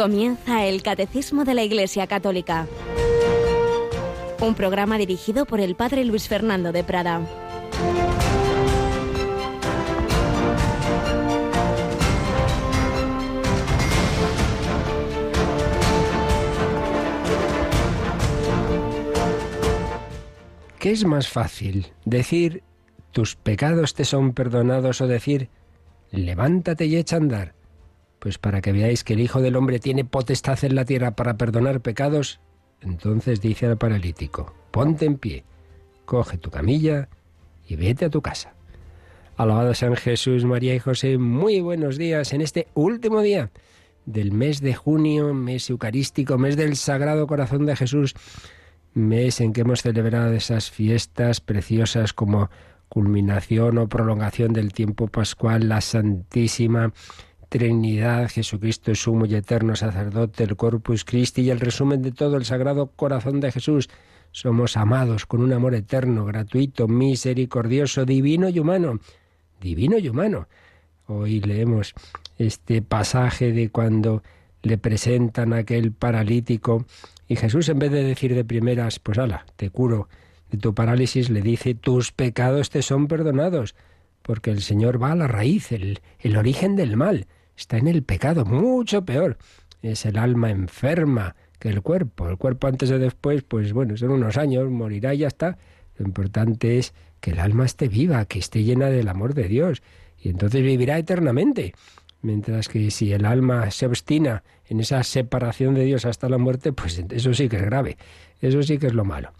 Comienza el Catecismo de la Iglesia Católica. Un programa dirigido por el Padre Luis Fernando de Prada. ¿Qué es más fácil? ¿Decir tus pecados te son perdonados o decir levántate y echa a andar? Pues para que veáis que el Hijo del Hombre tiene potestad en la tierra para perdonar pecados, entonces dice al paralítico, ponte en pie, coge tu camilla y vete a tu casa. Alabado San Jesús, María y José, muy buenos días en este último día del mes de junio, mes eucarístico, mes del Sagrado Corazón de Jesús, mes en que hemos celebrado esas fiestas preciosas como culminación o prolongación del tiempo pascual, la Santísima Trinidad, Jesucristo sumo y eterno sacerdote, el Corpus Christi y el resumen de todo el Sagrado Corazón de Jesús. Somos amados con un amor eterno, gratuito, misericordioso, divino y humano. Divino y humano. Hoy leemos este pasaje de cuando le presentan a aquel paralítico y Jesús en vez de decir de primeras, pues ala, te curo de tu parálisis, le dice, tus pecados te son perdonados, porque el Señor va a la raíz, el, el origen del mal está en el pecado, mucho peor. Es el alma enferma que el cuerpo. El cuerpo antes o después, pues bueno, son unos años, morirá y ya está. Lo importante es que el alma esté viva, que esté llena del amor de Dios. Y entonces vivirá eternamente. Mientras que si el alma se obstina en esa separación de Dios hasta la muerte, pues eso sí que es grave. Eso sí que es lo malo.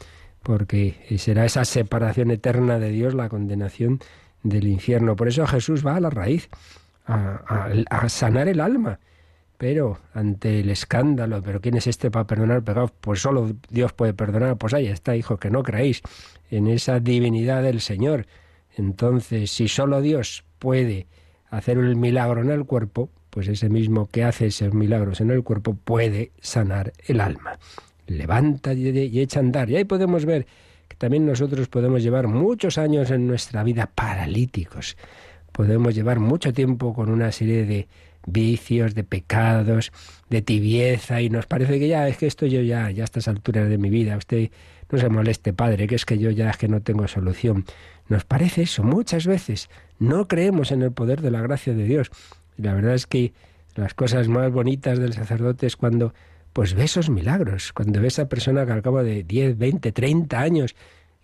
Porque será esa separación eterna de Dios la condenación del infierno. Por eso Jesús va a la raíz a, sanar el alma. Pero ante el escándalo, ¿pero quién es este para perdonar pecados? Pues solo Dios puede perdonar. Pues ahí está, hijo, que no creéis en esa divinidad del Señor. Entonces, si solo Dios puede hacer el milagro en el cuerpo, pues ese mismo que hace esos milagros en el cuerpo puede sanar el alma. Levanta y echa a andar. Y ahí podemos ver que también nosotros podemos llevar muchos años en nuestra vida paralíticos podemos llevar mucho tiempo con una serie de vicios, de pecados, de tibieza, y nos parece que ya es que esto yo ya, ya a estas alturas de mi vida, usted no se moleste, padre, que es que yo ya es que no tengo solución. Nos parece eso muchas veces. No creemos en el poder de la gracia de Dios. Y la verdad es que las cosas más bonitas del sacerdote es cuando pues ve esos milagros, cuando ve esa persona que al cabo de 10, 20, 30 años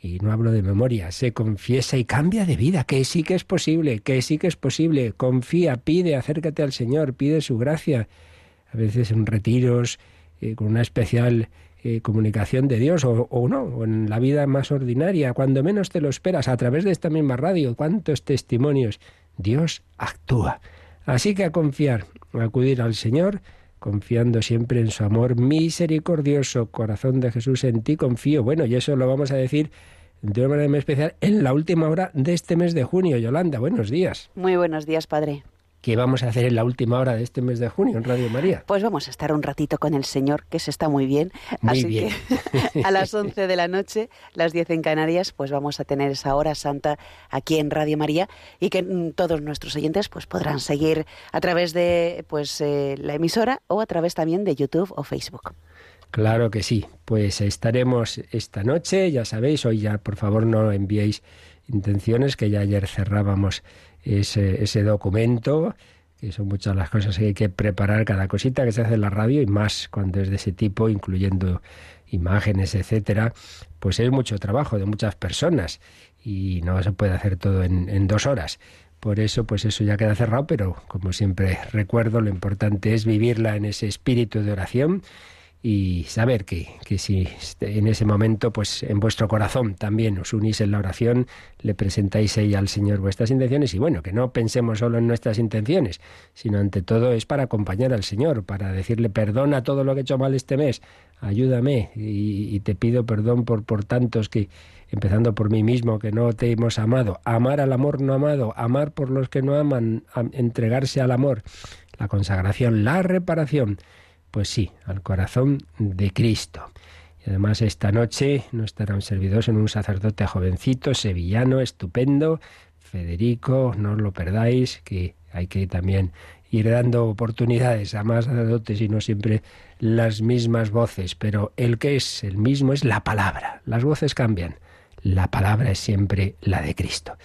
y no hablo de memoria, se confiesa y cambia de vida, que sí que es posible, que sí que es posible, confía, pide, acércate al Señor, pide su gracia, a veces en retiros, eh, con una especial eh, comunicación de Dios, o, o, no, o en la vida más ordinaria, cuando menos te lo esperas, a través de esta misma radio, cuántos testimonios, Dios actúa. Así que a confiar, a acudir al Señor, confiando siempre en su amor misericordioso. Corazón de Jesús, en ti confío. Bueno, y eso lo vamos a decir de una manera muy especial en la última hora de este mes de junio. Yolanda, buenos días. Muy buenos días, Padre. ¿Qué vamos a hacer en la última hora de este mes de junio en Radio María? Pues vamos a estar un ratito con el Señor, que se está muy bien. Muy bien. que a las 11 de la noche, las 10 en Canarias, pues vamos a tener esa hora santa aquí en Radio María y que mm, todos nuestros oyentes pues podrán seguir a través de pues eh, la emisora o a través también de YouTube o Facebook. Claro que sí. Pues estaremos esta noche, ya sabéis, hoy ya por favor no enviéis intenciones, que ya ayer cerrábamos ese, ese documento, que son muchas las cosas que hay que preparar, cada cosita que se hace en la radio y más cuando es de ese tipo, incluyendo imágenes, etcétera, pues es mucho trabajo de muchas personas y no se puede hacer todo en, en dos horas. Por eso, pues eso ya queda cerrado, pero como siempre recuerdo, lo importante es vivirla en ese espíritu de oración y saber que, que, si en ese momento, pues en vuestro corazón también os unís en la oración, le presentáis ahí al Señor vuestras intenciones y bueno, que no pensemos solo en nuestras intenciones, sino ante todo es para acompañar al Señor, para decirle perdona todo lo que he hecho mal este mes, ayúdame y, y te pido perdón por, por tantos que, empezando por mí mismo, que no te hemos amado, amar al amor no amado, amar por los que no aman, entregarse al amor, la consagración, la reparación pues sí, al corazón de Cristo. Y además esta noche no estará un servidor, sino un sacerdote jovencito, sevillano, estupendo, Federico, no os lo perdáis, que hay que también ir dando oportunidades a más sacerdotes y no siempre las mismas voces, pero el que es el mismo es la palabra. Las voces cambian, la palabra es siempre la de Cristo.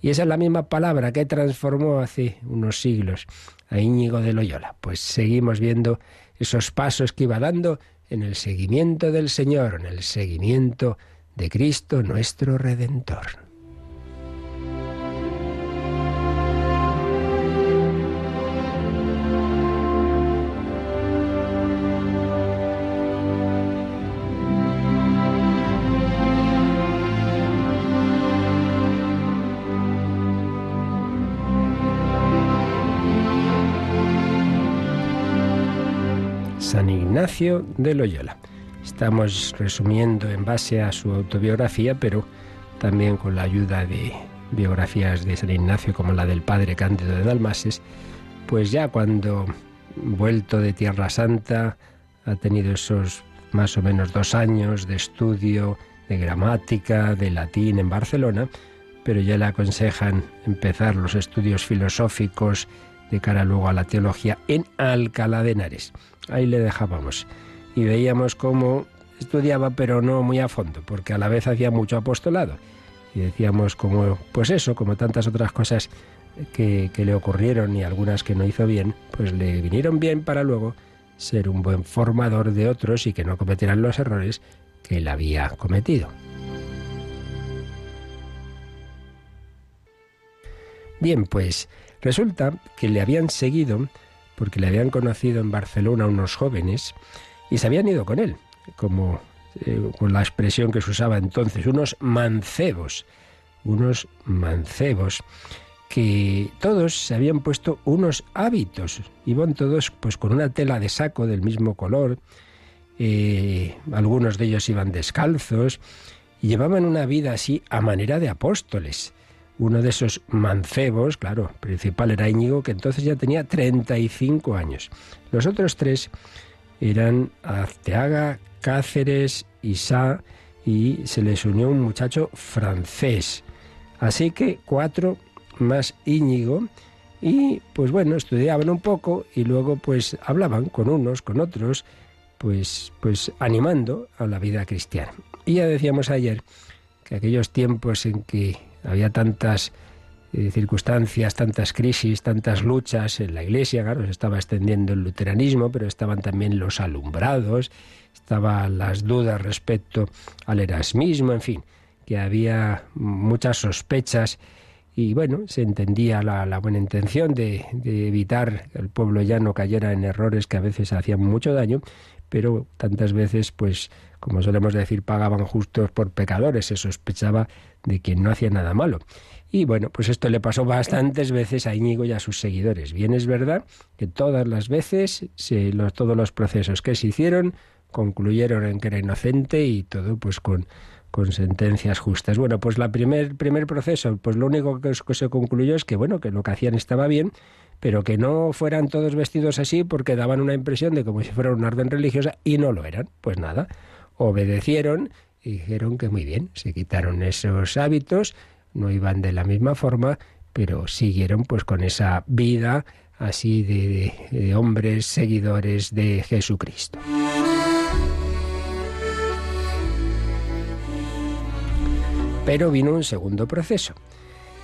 Y esa es la misma palabra que transformó hace unos siglos a Íñigo de Loyola. Pues seguimos viendo esos pasos que iba dando en el seguimiento del Señor, en el seguimiento de Cristo nuestro Redentor. Ignacio de Loyola. Estamos resumiendo en base a su autobiografía, pero también con la ayuda de biografías de San Ignacio como la del padre Cándido de Dalmases, pues ya cuando vuelto de Tierra Santa ha tenido esos más o menos dos años de estudio de gramática, de latín en Barcelona, pero ya le aconsejan empezar los estudios filosóficos de cara luego a la teología en Alcalá de Henares ahí le dejábamos. Y veíamos cómo estudiaba, pero no muy a fondo, porque a la vez hacía mucho apostolado. Y decíamos como, pues eso, como tantas otras cosas que, que le ocurrieron y algunas que no hizo bien, pues le vinieron bien para luego ser un buen formador de otros y que no cometieran los errores que él había cometido. Bien, pues resulta que le habían seguido porque le habían conocido en Barcelona unos jóvenes y se habían ido con él, como eh, con la expresión que se usaba entonces, unos mancebos, unos mancebos que todos se habían puesto unos hábitos, iban todos pues con una tela de saco del mismo color, eh, algunos de ellos iban descalzos y llevaban una vida así a manera de apóstoles uno de esos mancebos, claro, principal era Íñigo, que entonces ya tenía 35 años. Los otros tres eran Azteaga, Cáceres, Isá y se les unió un muchacho francés. Así que cuatro más Íñigo y pues bueno, estudiaban un poco y luego pues hablaban con unos, con otros, pues pues animando a la vida cristiana. Y ya decíamos ayer que aquellos tiempos en que había tantas eh, circunstancias, tantas crisis, tantas luchas en la Iglesia, claro, se estaba extendiendo el luteranismo, pero estaban también los alumbrados, estaban las dudas respecto al erasmismo, en fin, que había muchas sospechas y bueno, se entendía la, buena intención de, de, evitar que el pueblo ya no cayera en errores que a veces hacían mucho daño, pero tantas veces, pues, como solemos decir, pagaban justos por pecadores, se sospechaba de quien no hacía nada malo. Y bueno, pues esto le pasó bastantes veces a Íñigo y a sus seguidores. Bien es verdad que todas las veces, todos los procesos que se hicieron concluyeron en que era inocente y todo pues con, con sentencias justas. Bueno, pues la primer, primer proceso, pues lo único que, se concluyó es que bueno, que lo que hacían estaba bien, pero que no fueran todos vestidos así porque daban una impresión de como si fuera una orden religiosa y no lo eran. Pues nada, obedecieron y dijeron que muy bien, se quitaron esos hábitos, no iban de la misma forma, pero siguieron pues con esa vida así de, hombres seguidores de Jesucristo. Pero vino un segundo proceso,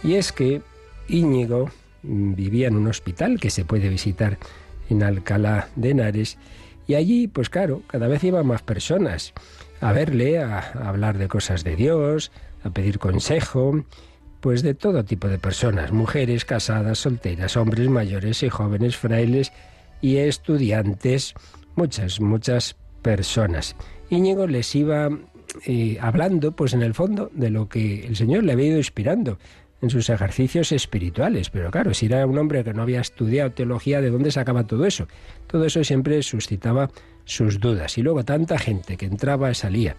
y es que Íñigo vivía en un hospital que se puede visitar en Alcalá de Henares, y allí, pues claro, cada vez iban más personas a verle, a, hablar de cosas de Dios, a pedir consejo, pues de todo tipo de personas, mujeres casadas, solteras, hombres mayores y jóvenes, frailes y estudiantes, muchas, muchas personas. Íñigo les iba eh, hablando, pues en el fondo, de lo que el Señor le había ido inspirando en sus ejercicios espirituales. Pero claro, si era un hombre que no había estudiado teología, ¿de dónde sacaba todo eso? Todo eso siempre suscitaba sus dudas. Y luego tanta gente que entraba y salía.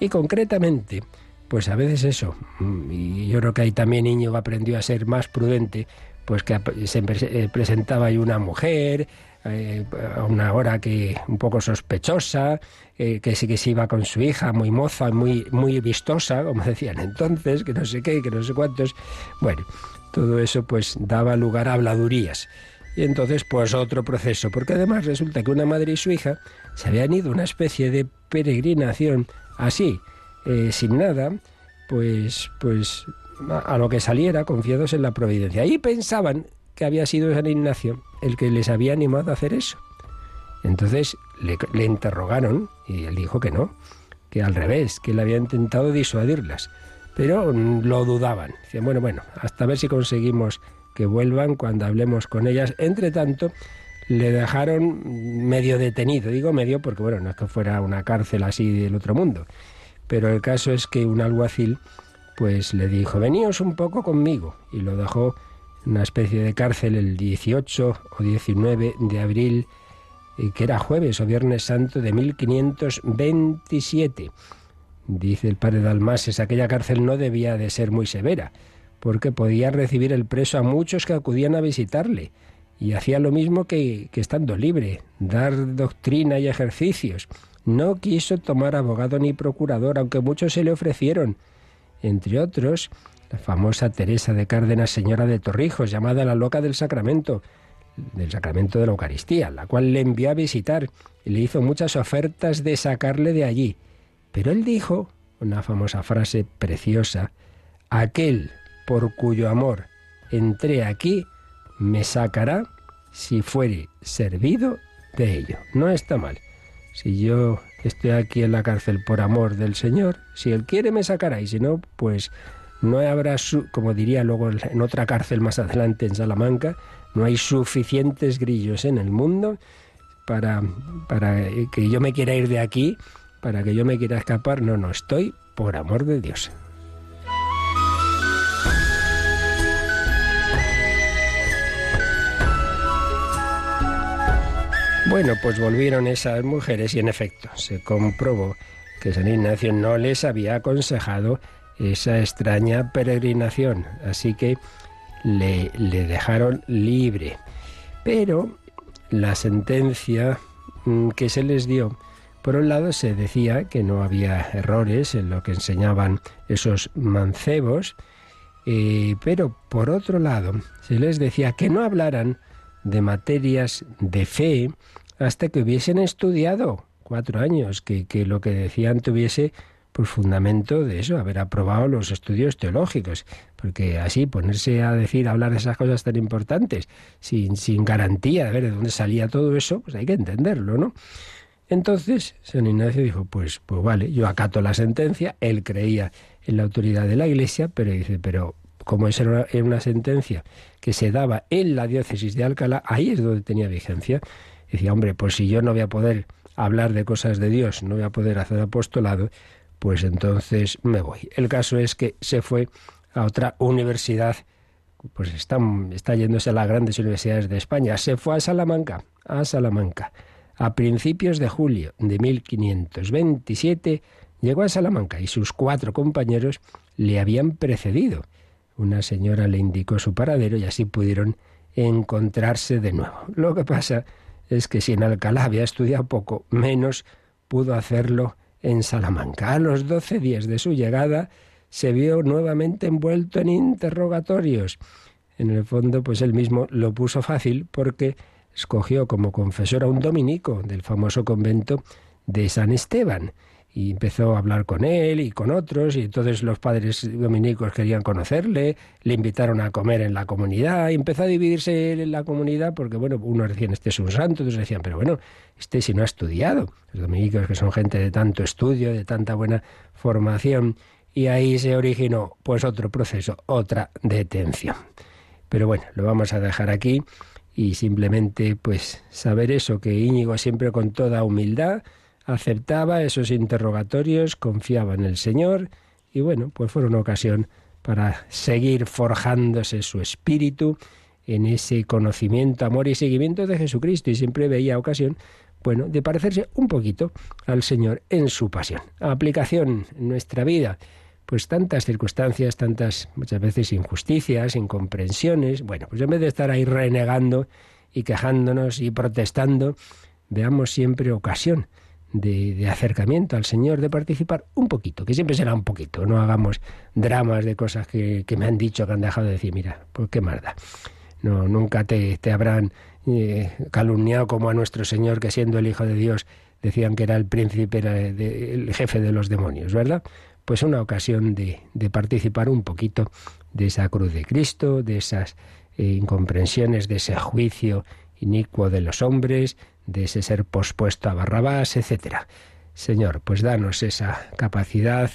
Y concretamente, pues a veces eso, mm, y yo creo que ahí también Niño aprendió a ser más prudente, pues que se eh, presentaba ahí una mujer, eh, a una hora que un poco sospechosa, eh, que sí que se iba con su hija, muy moza, muy, muy vistosa, como decían entonces, que no sé qué, que no sé cuántos. Bueno, todo eso pues daba lugar a habladurías. Y entonces, pues otro proceso, porque además resulta que una madre y su hija se habían ido a una especie de peregrinación así, eh, sin nada, pues, pues a lo que saliera, confiados en la providencia. Y pensaban que había sido San Ignacio el que les había animado a hacer eso. Entonces le, interrogaron y él dijo que no, que al revés, que él había intentado disuadirlas. Pero lo dudaban. Decían, bueno, bueno, hasta ver si conseguimos que vuelvan cuando hablemos con ellas. Entre tanto, le dejaron medio detenido. Digo medio porque, bueno, no es que fuera una cárcel así del otro mundo. Pero el caso es que un alguacil, pues le dijo, veníos un poco conmigo. Y lo dejó una especie de cárcel el 18 o 19 de abril, eh, que era jueves o viernes santo de 1527. Dice el padre Dalmases, aquella cárcel no debía de ser muy severa, porque podía recibir el preso a muchos que acudían a visitarle, y hacía lo mismo que, que estando libre, dar doctrina y ejercicios. No quiso tomar abogado ni procurador, aunque muchos se le ofrecieron, entre otros la famosa Teresa de Cárdenas, señora de Torrijos, llamada la loca del sacramento, del sacramento de la Eucaristía, la cual le envió a visitar y le hizo muchas ofertas de sacarle de allí. Pero él dijo una famosa frase preciosa, aquel por cuyo amor entré aquí, me sacará si fuere servido de ello. No está mal. Si yo estoy aquí en la cárcel por amor del Señor, si Él quiere me sacará y si no, pues no habrá, su, como diría luego en otra cárcel más adelante en Salamanca, no hay suficientes grillos en el mundo para, para que yo me quiera ir de aquí para que yo me quiera escapar. No, no, estoy por amor de Dios. Bueno, pues volvieron esas mujeres y en efecto se comprobó que San Ignacio no les había aconsejado esa extraña peregrinación, así que le, le dejaron libre. Pero la sentencia mm, que se les dio por un lado se decía que no había errores en lo que enseñaban esos mancebos, eh, pero por otro lado se les decía que no hablaran de materias de fe hasta que hubiesen estudiado cuatro años, que, que lo que decían tuviese por fundamento de eso, haber aprobado los estudios teológicos, porque así ponerse a decir, a hablar de esas cosas tan importantes, sin, sin garantía de ver de dónde salía todo eso, pues hay que entenderlo, ¿no? Entonces, San Ignacio dijo, pues, pues vale, yo acato la sentencia, él creía en la autoridad de la Iglesia, pero dice, pero como esa era una sentencia que se daba en la diócesis de Alcalá, ahí es donde tenía vigencia. Decía, hombre, pues si yo no voy a poder hablar de cosas de Dios, no voy a poder hacer apostolado, pues entonces me voy. El caso es que se fue a otra universidad, pues está, yéndose a las grandes universidades de España, se fue a Salamanca, a Salamanca. A principios de julio de 1527 llegó a Salamanca y sus cuatro compañeros le habían precedido. Una señora le indicó su paradero y así pudieron encontrarse de nuevo. Lo que pasa es que si en Alcalá había estudiado poco, menos pudo hacerlo en Salamanca. A los doce días de su llegada se vio nuevamente envuelto en interrogatorios. En el fondo, pues él mismo lo puso fácil porque escogió como confesor a un dominico del famoso convento de San Esteban y empezó a hablar con él y con otros y entonces los padres dominicos querían conocerle, le invitaron a comer en la comunidad y empezó a dividirse en la comunidad porque bueno, unos decían este es un santo, otros decían pero bueno, este si no ha estudiado, los dominicos que son gente de tanto estudio, de tanta buena formación y ahí se originó pues otro proceso, otra detención. Pero bueno, lo vamos a dejar aquí y simplemente pues saber eso, que Íñigo siempre con toda humildad aceptaba esos interrogatorios, confiaba en el Señor y bueno, pues fue una ocasión para seguir forjándose su espíritu en ese conocimiento, amor y seguimiento de Jesucristo y siempre veía ocasión, bueno, de parecerse un poquito al Señor en su pasión. Aplicación en nuestra vida pues tantas circunstancias, tantas muchas veces injusticias, incomprensiones. Bueno, pues en vez de estar ahí renegando y quejándonos y protestando, veamos siempre ocasión de, acercamiento al Señor, de participar un poquito, que siempre será un poquito, no hagamos dramas de cosas que, que me han dicho, que han dejado de decir, mira, pues qué más No, nunca te, te habrán eh, calumniado como a nuestro Señor, que siendo el Hijo de Dios decían que era el príncipe, era el jefe de los demonios, ¿verdad? Pues una ocasión de, de participar un poquito de esa cruz de Cristo, de esas eh, incomprensiones, de ese juicio inicuo de los hombres, de ese ser pospuesto a Barrabás, etcétera. Señor, pues danos esa capacidad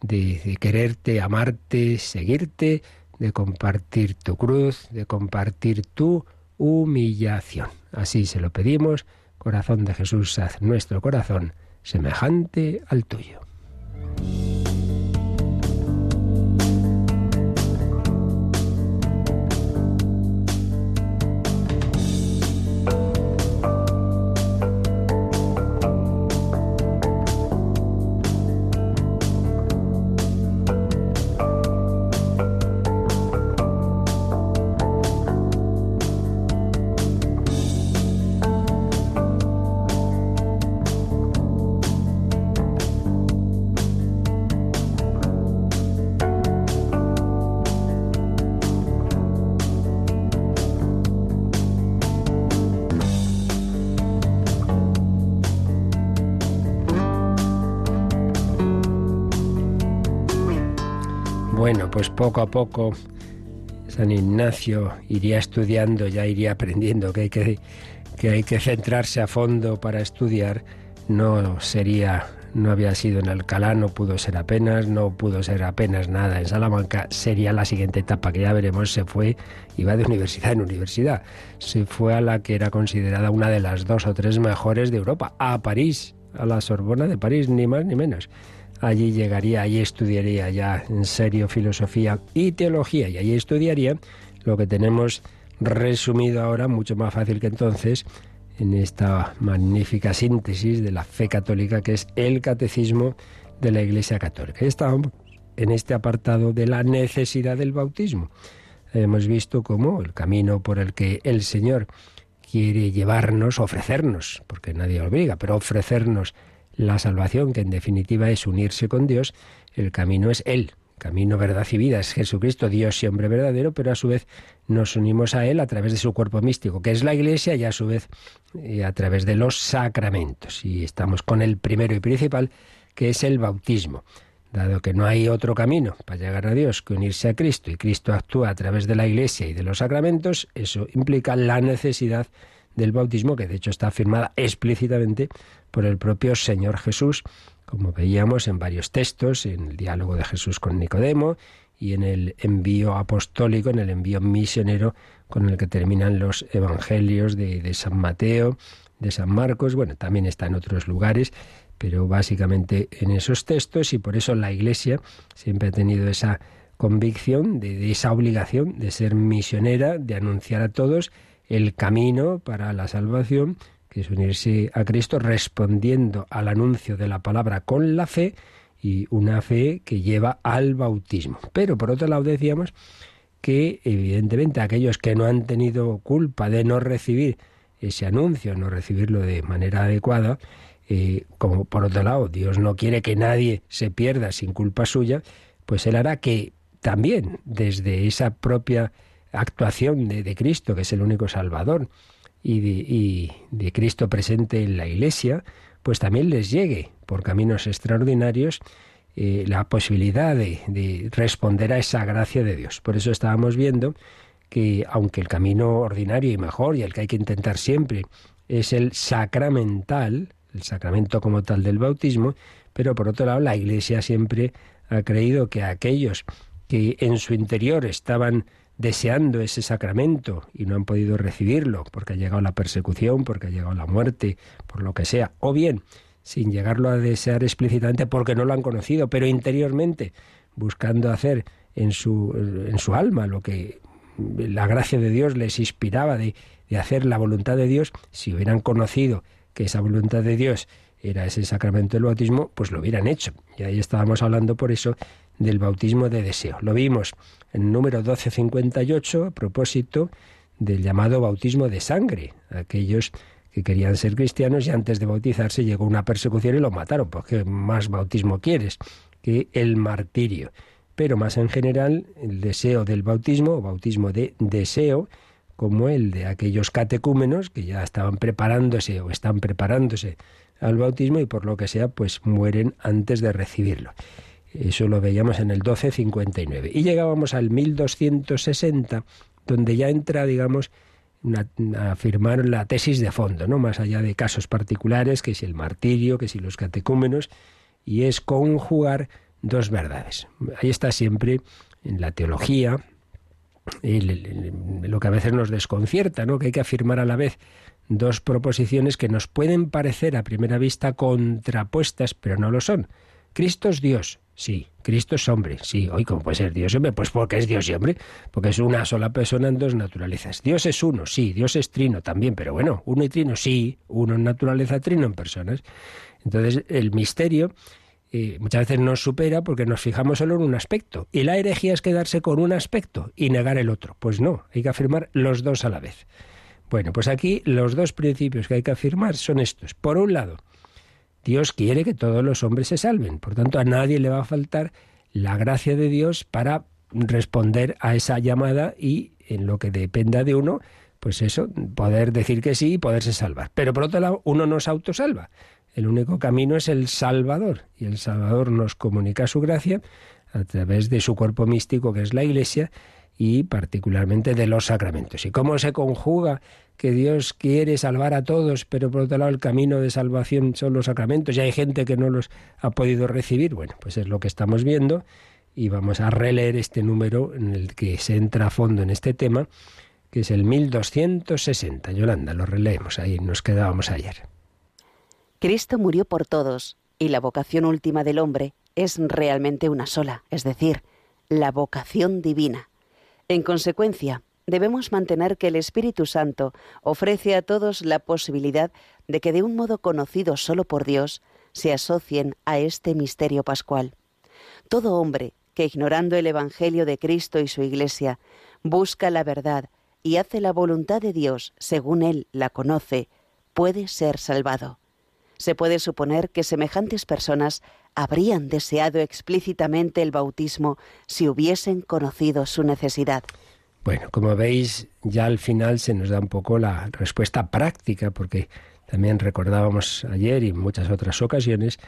de, de, quererte, amarte, seguirte, de compartir tu cruz, de compartir tu humillación. Así se lo pedimos, corazón de Jesús, haz nuestro corazón semejante al tuyo. Poco a poco San Ignacio iría estudiando, ya iría aprendiendo que hay que, que hay que centrarse a fondo para estudiar. No sería, no había sido en Alcalá, no pudo ser apenas, no pudo ser apenas nada en Salamanca. Sería la siguiente etapa que ya veremos. Se fue, iba de universidad en universidad. Se fue a la que era considerada una de las dos o tres mejores de Europa, a París, a la Sorbona de París, ni más ni menos allí llegaría, allí estudiaría ya en serio filosofía y teología y allí estudiaría lo que tenemos resumido ahora, mucho más fácil que entonces, en esta magnífica síntesis de la fe católica que es el catecismo de la Iglesia Católica. Estamos en este apartado de la necesidad del bautismo. Hemos visto cómo el camino por el que el Señor quiere llevarnos, ofrecernos, porque nadie obliga, pero ofrecernos la salvación, que en definitiva es unirse con Dios, el camino es Él. Camino, verdad y vida es Jesucristo, Dios y hombre verdadero, pero a su vez nos unimos a Él a través de su cuerpo místico, que es la Iglesia, y a su vez eh, a través de los sacramentos. Y estamos con el primero y principal, que es el bautismo. Dado que no hay otro camino para llegar a Dios que unirse a Cristo, y Cristo actúa a través de la Iglesia y de los sacramentos, eso implica la necesidad del bautismo, que de hecho está afirmada explícitamente por el propio Señor Jesús, como veíamos en varios textos, en el diálogo de Jesús con Nicodemo y en el envío apostólico, en el envío misionero con el que terminan los evangelios de, San Mateo, de San Marcos, bueno, también está en otros lugares, pero básicamente en esos textos y por eso la Iglesia siempre ha tenido esa convicción de, esa obligación de ser misionera, de anunciar a todos el camino para la salvación, que es unirse a Cristo respondiendo al anuncio de la palabra con la fe y una fe que lleva al bautismo. Pero por otro lado decíamos que evidentemente aquellos que no han tenido culpa de no recibir ese anuncio, no recibirlo de manera adecuada, eh, como por otro lado Dios no quiere que nadie se pierda sin culpa suya, pues Él hará que también desde esa propia actuación de, Cristo, que es el único Salvador, y de, Cristo presente en la Iglesia, pues también les llegue por caminos extraordinarios eh, la posibilidad de, de, responder a esa gracia de Dios. Por eso estábamos viendo que aunque el camino ordinario y mejor y el que hay que intentar siempre es el sacramental, el sacramento como tal del bautismo, pero por otro lado la Iglesia siempre ha creído que aquellos que en su interior estaban deseando ese sacramento y no han podido recibirlo porque ha llegado la persecución, porque ha llegado la muerte, por lo que sea, o bien sin llegarlo a desear explícitamente porque no lo han conocido, pero interiormente buscando hacer en su, en su alma lo que la gracia de Dios les inspiraba de, de hacer la voluntad de Dios, si hubieran conocido que esa voluntad de Dios era ese sacramento del bautismo, pues lo hubieran hecho. Y ahí estábamos hablando por eso del bautismo de deseo. Lo vimos en número 1258 a propósito del llamado bautismo de sangre. Aquellos que querían ser cristianos y antes de bautizarse llegó una persecución y lo mataron. porque más bautismo quieres? Que el martirio. Pero más en general, el deseo del bautismo, o bautismo de deseo, como el de aquellos catecúmenos que ya estaban preparándose o están preparándose al bautismo y por lo que sea, pues mueren antes de recibirlo. Eso lo veíamos en el 1259. Y llegábamos al 1260, donde ya entra, digamos, a afirmar la tesis de fondo, ¿no? Más allá de casos particulares, que si el martirio, que si los catecúmenos, y es conjugar dos verdades. Ahí está siempre en la teología, lo que a veces nos desconcierta, ¿no? Que hay que afirmar a la vez dos proposiciones que nos pueden parecer a primera vista contrapuestas, pero no lo son. Cristo es Dios, sí. Cristo es hombre, sí. Hoy, ¿cómo puede ser Dios y hombre? Pues porque es Dios y hombre, porque es una sola persona en dos naturalezas. Dios es uno, sí. Dios es trino también, pero bueno, uno y trino, sí. Uno en naturaleza, trino en personas. Entonces, el misterio eh, muchas veces nos supera porque nos fijamos solo en un aspecto. Y la herejía es quedarse con un aspecto y negar el otro. Pues no, hay que afirmar los dos a la vez. Bueno, pues aquí los dos principios que hay que afirmar son estos. Por un lado, Dios quiere que todos los hombres se salven. Por tanto, a nadie le va a faltar la gracia de Dios para responder a esa llamada y en lo que dependa de uno, pues eso, poder decir que sí y poderse salvar. Pero por otro lado, uno no se autosalva. El único camino es el Salvador y el Salvador nos comunica su gracia a través de su cuerpo místico que es la Iglesia y particularmente de los sacramentos. ¿Y cómo se conjuga que Dios quiere salvar a todos, pero por otro lado el camino de salvación son los sacramentos y hay gente que no los ha podido recibir? Bueno, pues es lo que estamos viendo y vamos a releer este número en el que se entra a fondo en este tema, que es el 1260. Yolanda, lo releemos, ahí nos quedábamos ayer. Cristo murió por todos y la vocación última del hombre es realmente una sola, es decir, la vocación divina. En consecuencia, debemos mantener que el Espíritu Santo ofrece a todos la posibilidad de que de un modo conocido solo por Dios se asocien a este misterio pascual. Todo hombre que ignorando el Evangelio de Cristo y su Iglesia busca la verdad y hace la voluntad de Dios según él la conoce, puede ser salvado se puede suponer que semejantes personas habrían deseado explícitamente el bautismo si hubiesen conocido su necesidad. Bueno, como veis, ya al final se nos da un poco la respuesta práctica, porque también recordábamos ayer y en muchas otras ocasiones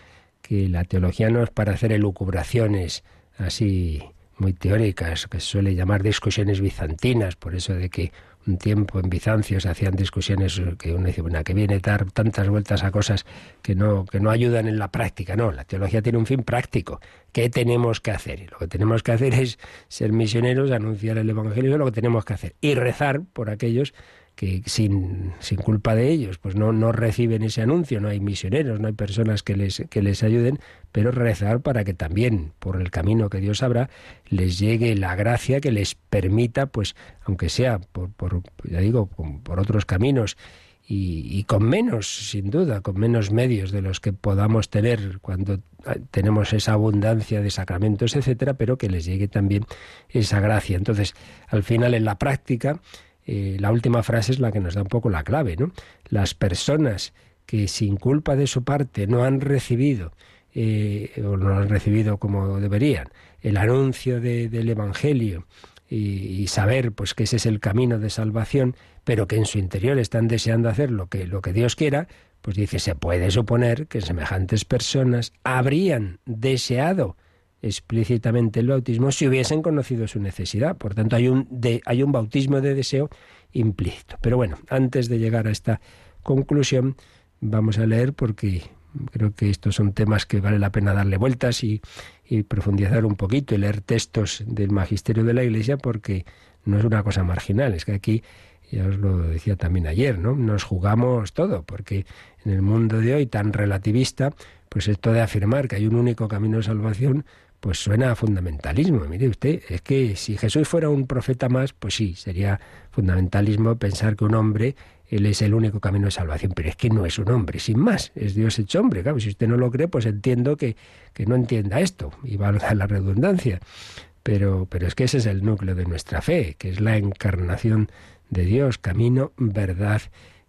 que la teología no es para hacer elucubraciones así muy teóricas, que se suele llamar discusiones bizantinas, por eso de que un tiempo en Bizancio se hacían discusiones que uno dice, bueno, que viene dar tantas vueltas a cosas que no, que no ayudan en la práctica. No, la teología tiene un fin práctico. ¿Qué tenemos que hacer? Y lo que tenemos que hacer es ser misioneros, anunciar el Evangelio, es lo que tenemos que hacer. Y rezar por aquellos que sin, sin culpa de ellos, pues no, no reciben ese anuncio, no hay misioneros, no hay personas que les, que les ayuden, pero rezar para que también, por el camino que Dios habrá, les llegue la gracia que les permita, pues, aunque sea por, por ya digo, por otros caminos, y, con menos, sin duda, con menos medios de los que podamos tener cuando tenemos esa abundancia de sacramentos, etcétera, pero que les llegue también esa gracia. Entonces, al final, en la práctica, eh, la última frase es la que nos da un poco la clave, ¿no? Las personas que sin culpa de su parte no han recibido eh, o no han recibido como deberían el anuncio del Evangelio y, saber pues que ese es el camino de salvación, pero que en su interior están deseando hacer lo que, lo que Dios quiera, pues dice, se puede suponer que semejantes personas habrían deseado explícitamente el bautismo si hubiesen conocido su necesidad. Por tanto, hay un, hay un bautismo de deseo implícito. Pero bueno, antes de llegar a esta conclusión, vamos a leer porque creo que estos son temas que vale la pena darle vueltas y, profundizar un poquito y leer textos del magisterio de la Iglesia porque no es una cosa marginal, es que aquí ya os lo decía también ayer, ¿no? Nos jugamos todo, porque en el mundo de hoy tan relativista, pues esto de afirmar que hay un único camino de salvación, pues suena a fundamentalismo. Mire usted, es que si Jesús fuera un profeta más, pues sí, sería fundamentalismo pensar que un hombre, él es el único camino de salvación, pero es que no es un hombre, sin más, es Dios hecho hombre. Claro, si usted no lo cree, pues entiendo que, que no entienda esto, y valga la redundancia. Pero, pero es que ese es el núcleo de nuestra fe, que es la encarnación de Dios, camino, verdad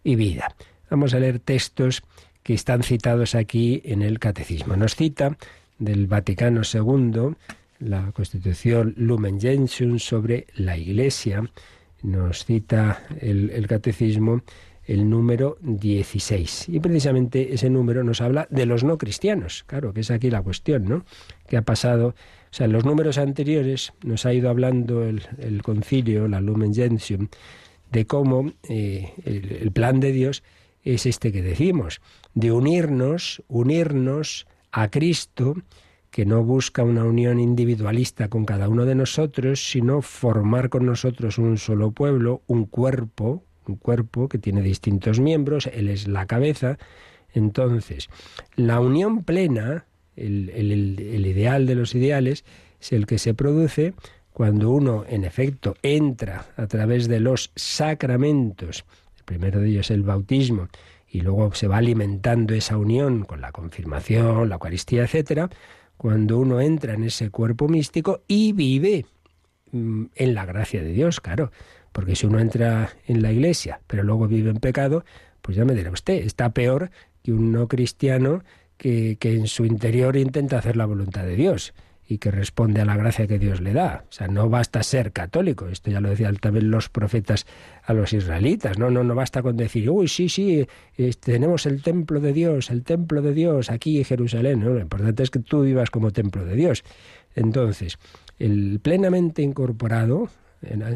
y vida. Vamos a leer textos que están citados aquí en el Catecismo. Nos cita del Vaticano II, la Constitución Lumen Gentium sobre la Iglesia, nos cita el, catecismo el número 16. Y precisamente ese número nos habla de los no cristianos. Claro, que es aquí la cuestión, ¿no? ¿Qué ha pasado? O sea, en los números anteriores nos ha ido hablando el, concilio, la Lumen Gentium, de cómo eh, el plan de Dios es este que decimos, de unirnos, unirnos a Cristo, que no busca una unión individualista con cada uno de nosotros, sino formar con nosotros un solo pueblo, un cuerpo, un cuerpo que tiene distintos miembros, Él es la cabeza. Entonces, la unión plena, el, ideal de los ideales, es el que se produce cuando uno, en efecto, entra a través de los sacramentos, el primero de ellos es el bautismo, y luego se va alimentando esa unión con la confirmación, la Eucaristía, etcétera, cuando uno entra en ese cuerpo místico y vive mm, en la gracia de Dios, claro. Porque si uno entra en la iglesia, pero luego vive en pecado, pues ya me dirá usted, está peor que un no cristiano que, que en su interior intenta hacer la voluntad de Dios y que responde a la gracia que Dios le da. O sea, no basta ser católico, esto ya lo decían también los profetas a los israelitas, no, no, no basta con decir, uy, sí, sí, tenemos el templo de Dios, el templo de Dios aquí en Jerusalén, ¿no? lo importante es que tú vivas como templo de Dios. Entonces, el plenamente incorporado,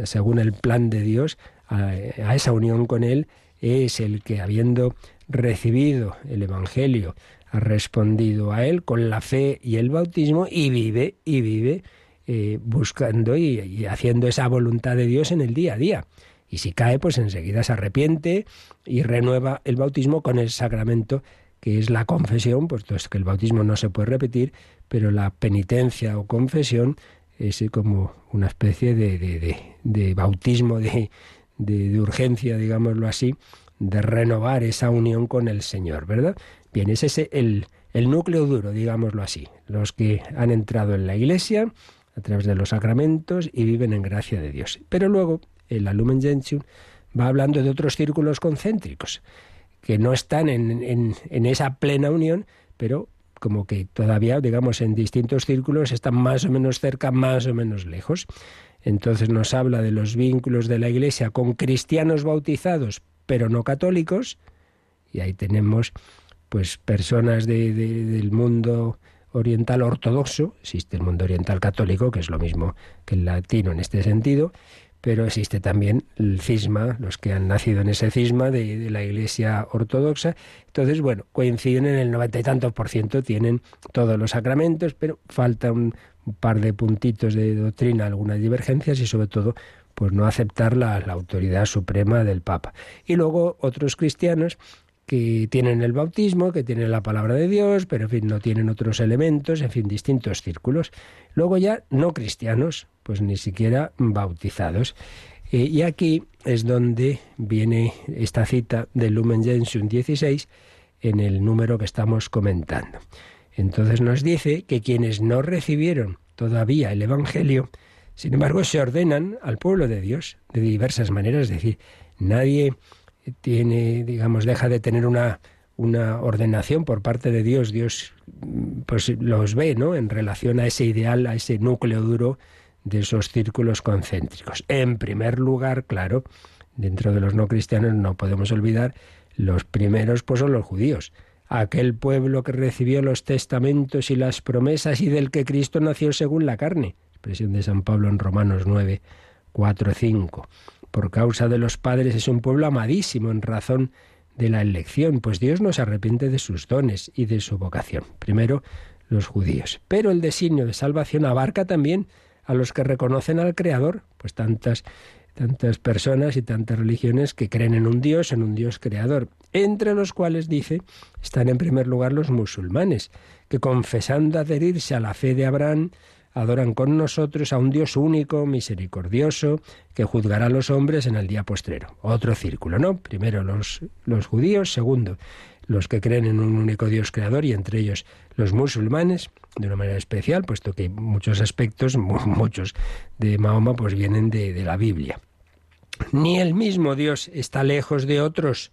según el plan de Dios, a esa unión con Él, es el que habiendo recibido el Evangelio, ha respondido a él con la fe y el bautismo y vive y vive eh, buscando y, haciendo esa voluntad de Dios en el día a día. Y si cae, pues enseguida se arrepiente y renueva el bautismo con el sacramento que es la confesión, puesto es que el bautismo no se puede repetir, pero la penitencia o confesión es como una especie de, de, de bautismo de, de, urgencia, digámoslo así, de renovar esa unión con el Señor, ¿verdad? Bien, ese es el, el núcleo duro, digámoslo así, los que han entrado en la Iglesia a través de los sacramentos y viven en gracia de Dios. Pero luego el Lumen Gentium va hablando de otros círculos concéntricos que no están en, en, en, esa plena unión, pero como que todavía, digamos, en distintos círculos están más o menos cerca, más o menos lejos. Entonces nos habla de los vínculos de la Iglesia con cristianos bautizados, pero no católicos, y ahí tenemos pues personas del mundo oriental ortodoxo, existe el mundo oriental católico, que es lo mismo que el latino en este sentido, pero existe también el cisma, los que han nacido en ese cisma de, la Iglesia ortodoxa. Entonces, bueno, coinciden en el noventa y tantos por ciento, tienen todos los sacramentos, pero falta un, par de puntitos de doctrina, algunas divergencias y sobre todo, pues no aceptar la autoridad suprema del Papa. Y luego otros cristianos que tienen el bautismo, que tienen la palabra de Dios, pero en fin, no tienen otros elementos, en fin, distintos círculos. Luego ya no cristianos, pues ni siquiera bautizados. Eh, y aquí es donde viene esta cita del Lumen Gentium 16 en el número que estamos comentando. Entonces nos dice que quienes no recibieron todavía el Evangelio, sin embargo, se ordenan al pueblo de Dios de diversas maneras, es decir, nadie tiene, digamos, deja de tener una, una ordenación por parte de Dios. Dios pues los ve, ¿no? En relación a ese ideal, a ese núcleo duro de esos círculos concéntricos. En primer lugar, claro, dentro de los no cristianos no podemos olvidar los primeros pues son los judíos, aquel pueblo que recibió los testamentos y las promesas y del que Cristo nació según la carne. Expresión de San Pablo en Romanos 9, 4, 5 por causa de los padres es un pueblo amadísimo en razón de la elección, pues Dios no se arrepiente de sus dones y de su vocación. Primero, los judíos. Pero el designio de salvación abarca también a los que reconocen al Creador, pues tantas tantas personas y tantas religiones que creen en un Dios, en un Dios creador, entre los cuales dice están en primer lugar los musulmanes, que confesando adherirse a la fe de Abraham, adoran con nosotros a un Dios único, misericordioso, que juzgará a los hombres en el día postrero. Otro círculo, ¿no? Primero los, los judíos, segundo los que creen en un único Dios creador y entre ellos los musulmanes, de una manera especial, puesto que muchos aspectos, muchos de Mahoma, pues vienen de, de la Biblia. Ni el mismo Dios está lejos de otros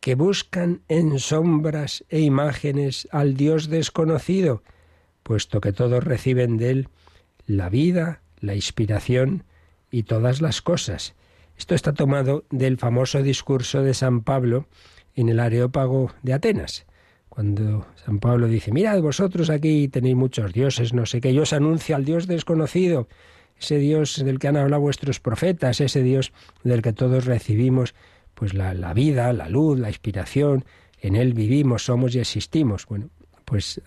que buscan en sombras e imágenes al Dios desconocido, puesto que todos reciben de Él la vida, la inspiración y todas las cosas. Esto está tomado del famoso discurso de San Pablo en el Areópago de Atenas, cuando San Pablo dice, mirad vosotros aquí tenéis muchos dioses, no sé qué, yo os anuncio al Dios desconocido, ese Dios del que han hablado vuestros profetas, ese Dios del que todos recibimos pues la, la vida, la luz, la inspiración, en él vivimos, somos y existimos. Bueno, pues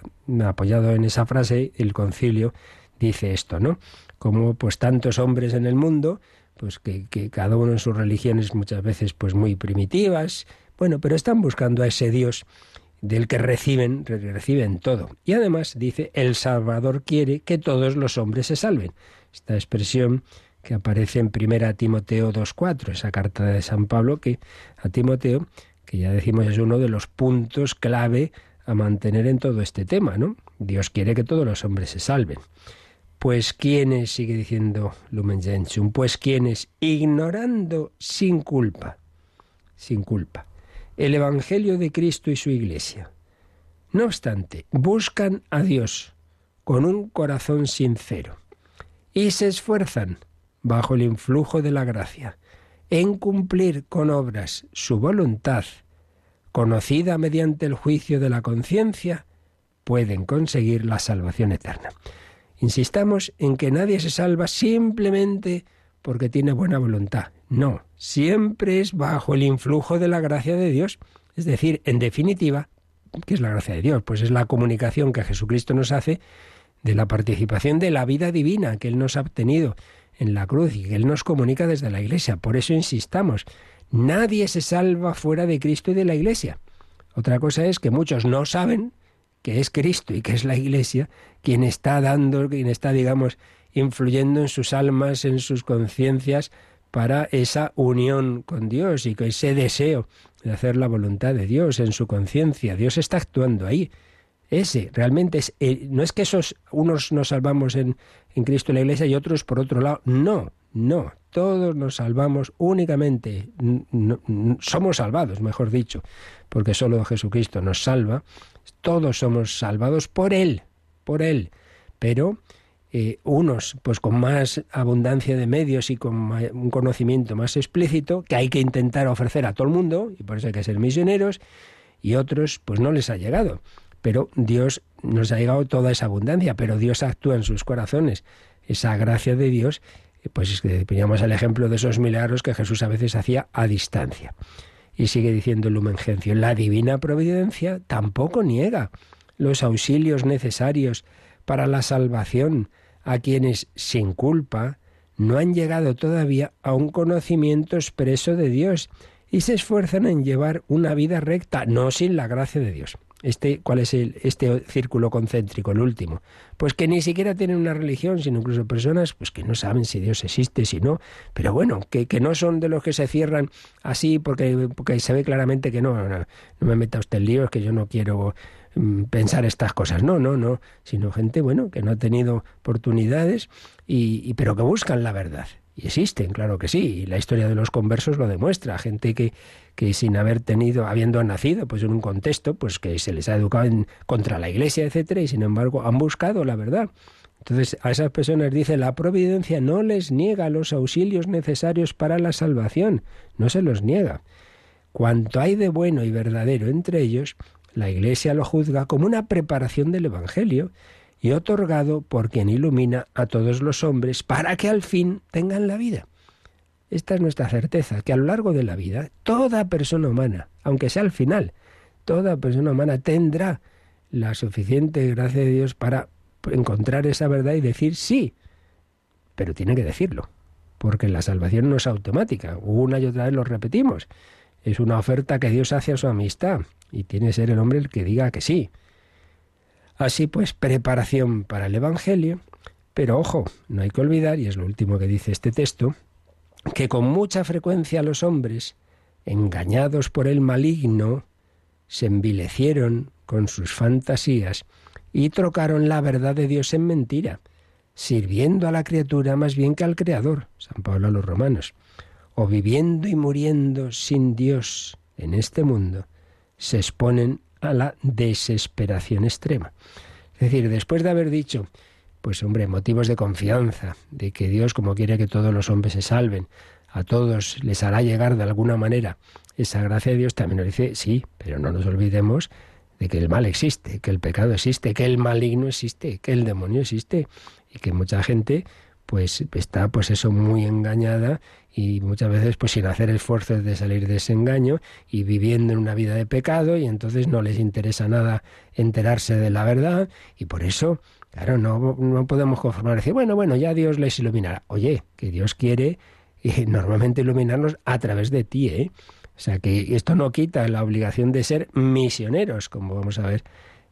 apoyado en esa frase, el concilio dice esto, ¿no? Como pues tantos hombres en el mundo, pues que, cada uno en sus religiones muchas veces pues muy primitivas, bueno, pero están buscando a ese Dios del que reciben, reciben todo. Y además dice, el Salvador quiere que todos los hombres se salven. Esta expresión que aparece en primera Timoteo 2.4, esa carta de San Pablo que a Timoteo, que ya decimos es uno de los puntos clave a mantener en todo este tema, ¿no? Dios quiere que todos los hombres se salven. Pues quienes, sigue diciendo Lumen Gentium, pues quienes, ignorando sin culpa, sin culpa, el Evangelio de Cristo y su Iglesia, no obstante, buscan a Dios con un corazón sincero y se esfuerzan, bajo el influjo de la gracia, en cumplir con obras su voluntad, conocida mediante el juicio de la conciencia, pueden conseguir la salvación eterna. Insistamos en que nadie se salva simplemente porque tiene buena voluntad. No, siempre es bajo el influjo de la gracia de Dios. Es decir, en definitiva, ¿qué es la gracia de Dios? Pues es la comunicación que Jesucristo nos hace de la participación de la vida divina que Él nos ha obtenido en la cruz y que Él nos comunica desde la Iglesia. Por eso insistamos, nadie se salva fuera de Cristo y de la Iglesia. Otra cosa es que muchos no saben que es Cristo y que es la Iglesia quien está dando, quien está, digamos, influyendo en sus almas, en sus conciencias, para esa unión con Dios y que ese deseo de hacer la voluntad de Dios en su conciencia. Dios está actuando ahí. Ese realmente es, no es que esos unos nos salvamos en, en Cristo y la Iglesia y otros por otro lado. No, no. Todos nos salvamos únicamente, somos salvados, mejor dicho, porque solo Jesucristo nos salva. Todos somos salvados por Él, por Él. Pero eh, unos pues con más abundancia de medios y con un conocimiento más explícito que hay que intentar ofrecer a todo el mundo, y por eso hay que ser misioneros, y otros pues no les ha llegado. Pero Dios nos ha llegado toda esa abundancia, pero Dios actúa en sus corazones, esa gracia de Dios, pues es que poníamos el ejemplo de esos milagros que Jesús a veces hacía a distancia. Y sigue diciendo el Lumengencio, la divina providencia tampoco niega los auxilios necesarios para la salvación a quienes sin culpa no han llegado todavía a un conocimiento expreso de Dios y se esfuerzan en llevar una vida recta, no sin la gracia de Dios. Este, ¿Cuál es el, este círculo concéntrico, el último? Pues que ni siquiera tienen una religión, sino incluso personas pues que no saben si Dios existe, si no, pero bueno, que, que no son de los que se cierran así porque, porque se ve claramente que no, no, me meta usted en líos, que yo no quiero mm, pensar estas cosas. No, no, no, sino gente, bueno, que no ha tenido oportunidades y pero que buscan la verdad. Y existen, claro que sí, y la historia de los conversos lo demuestra, gente que, que sin haber tenido, habiendo nacido pues en un contexto, pues que se les ha educado contra la iglesia, etcétera, y sin embargo han buscado la verdad. Entonces a esas personas dice, la providencia no les niega los auxilios necesarios para la salvación, no se los niega. Cuanto hay de bueno y verdadero entre ellos, la Iglesia lo juzga como una preparación del Evangelio y otorgado por quien ilumina a todos los hombres para que al fin tengan la vida. Esta es nuestra certeza, que a lo largo de la vida, toda persona humana, aunque sea al final, toda persona humana tendrá la suficiente gracia de Dios para encontrar esa verdad y decir sí, pero tiene que decirlo, porque la salvación no es automática, una y otra vez lo repetimos, es una oferta que Dios hace a su amistad y tiene que ser el hombre el que diga que sí. Así pues, preparación para el Evangelio, pero ojo, no hay que olvidar, y es lo último que dice este texto, que con mucha frecuencia los hombres, engañados por el maligno, se envilecieron con sus fantasías y trocaron la verdad de Dios en mentira, sirviendo a la criatura más bien que al Creador, San Pablo a los romanos, o viviendo y muriendo sin Dios en este mundo, se exponen a la desesperación extrema. Es decir, después de haber dicho, pues hombre, motivos de confianza, de que Dios, como quiere que todos los hombres se salven, a todos les hará llegar de alguna manera esa gracia de Dios, también nos dice, sí, pero no nos olvidemos de que el mal existe, que el pecado existe, que el maligno existe, que el demonio existe y que mucha gente pues está pues eso muy engañada y muchas veces pues sin hacer esfuerzos de salir de ese engaño y viviendo en una vida de pecado y entonces no les interesa nada enterarse de la verdad y por eso claro no, no podemos conformar decir bueno bueno ya Dios les iluminará oye que Dios quiere y normalmente iluminarnos a través de ti ¿eh? o sea que esto no quita la obligación de ser misioneros como vamos a ver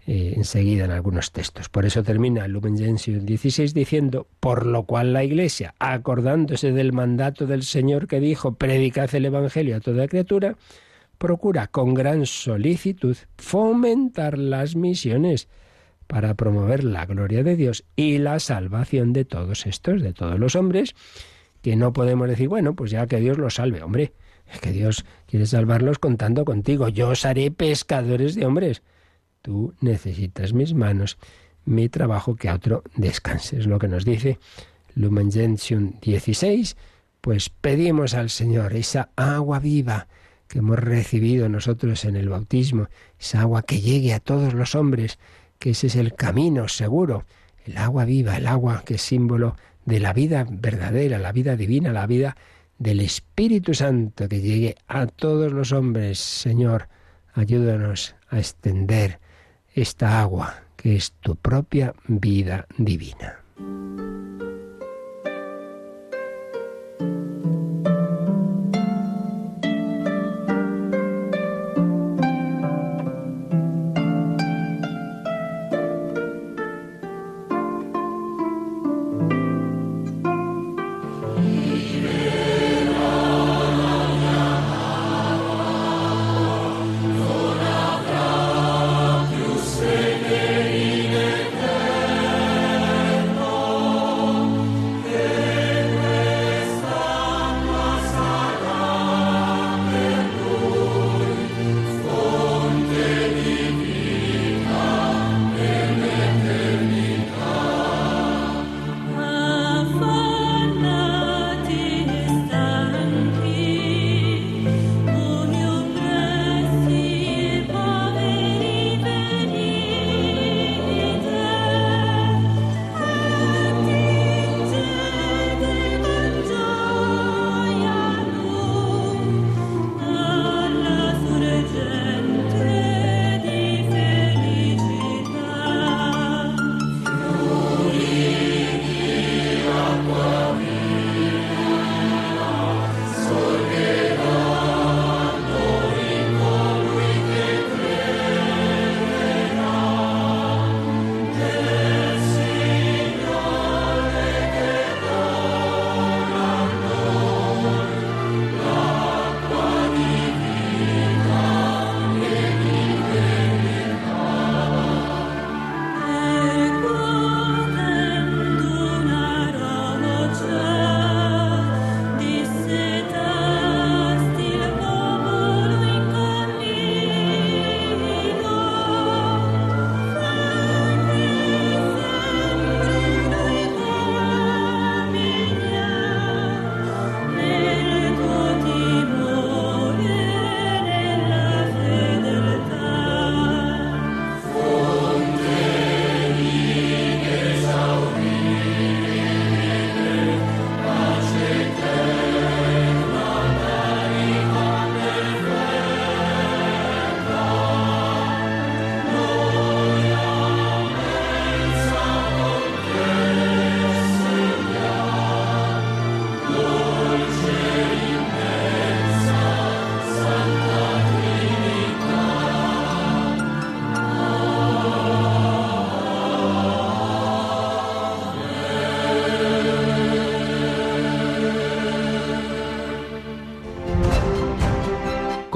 eh, enseguida en algunos textos. Por eso termina Lumen Gentium 16 diciendo, por lo cual la Iglesia, acordándose del mandato del Señor que dijo, predicad el Evangelio a toda criatura, procura con gran solicitud fomentar las misiones para promover la gloria de Dios y la salvación de todos estos, de todos los hombres, que no podemos decir, bueno, pues ya que Dios los salve, hombre, es que Dios quiere salvarlos contando contigo, yo os haré pescadores de hombres. Tú necesitas mis manos, mi trabajo, que a otro descanse. Es lo que nos dice Lumen Gentium 16. Pues pedimos al Señor esa agua viva que hemos recibido nosotros en el bautismo, esa agua que llegue a todos los hombres, que ese es el camino seguro, el agua viva, el agua que es símbolo de la vida verdadera, la vida divina, la vida del Espíritu Santo, que llegue a todos los hombres. Señor, ayúdanos a extender esta agua que es tu propia vida divina.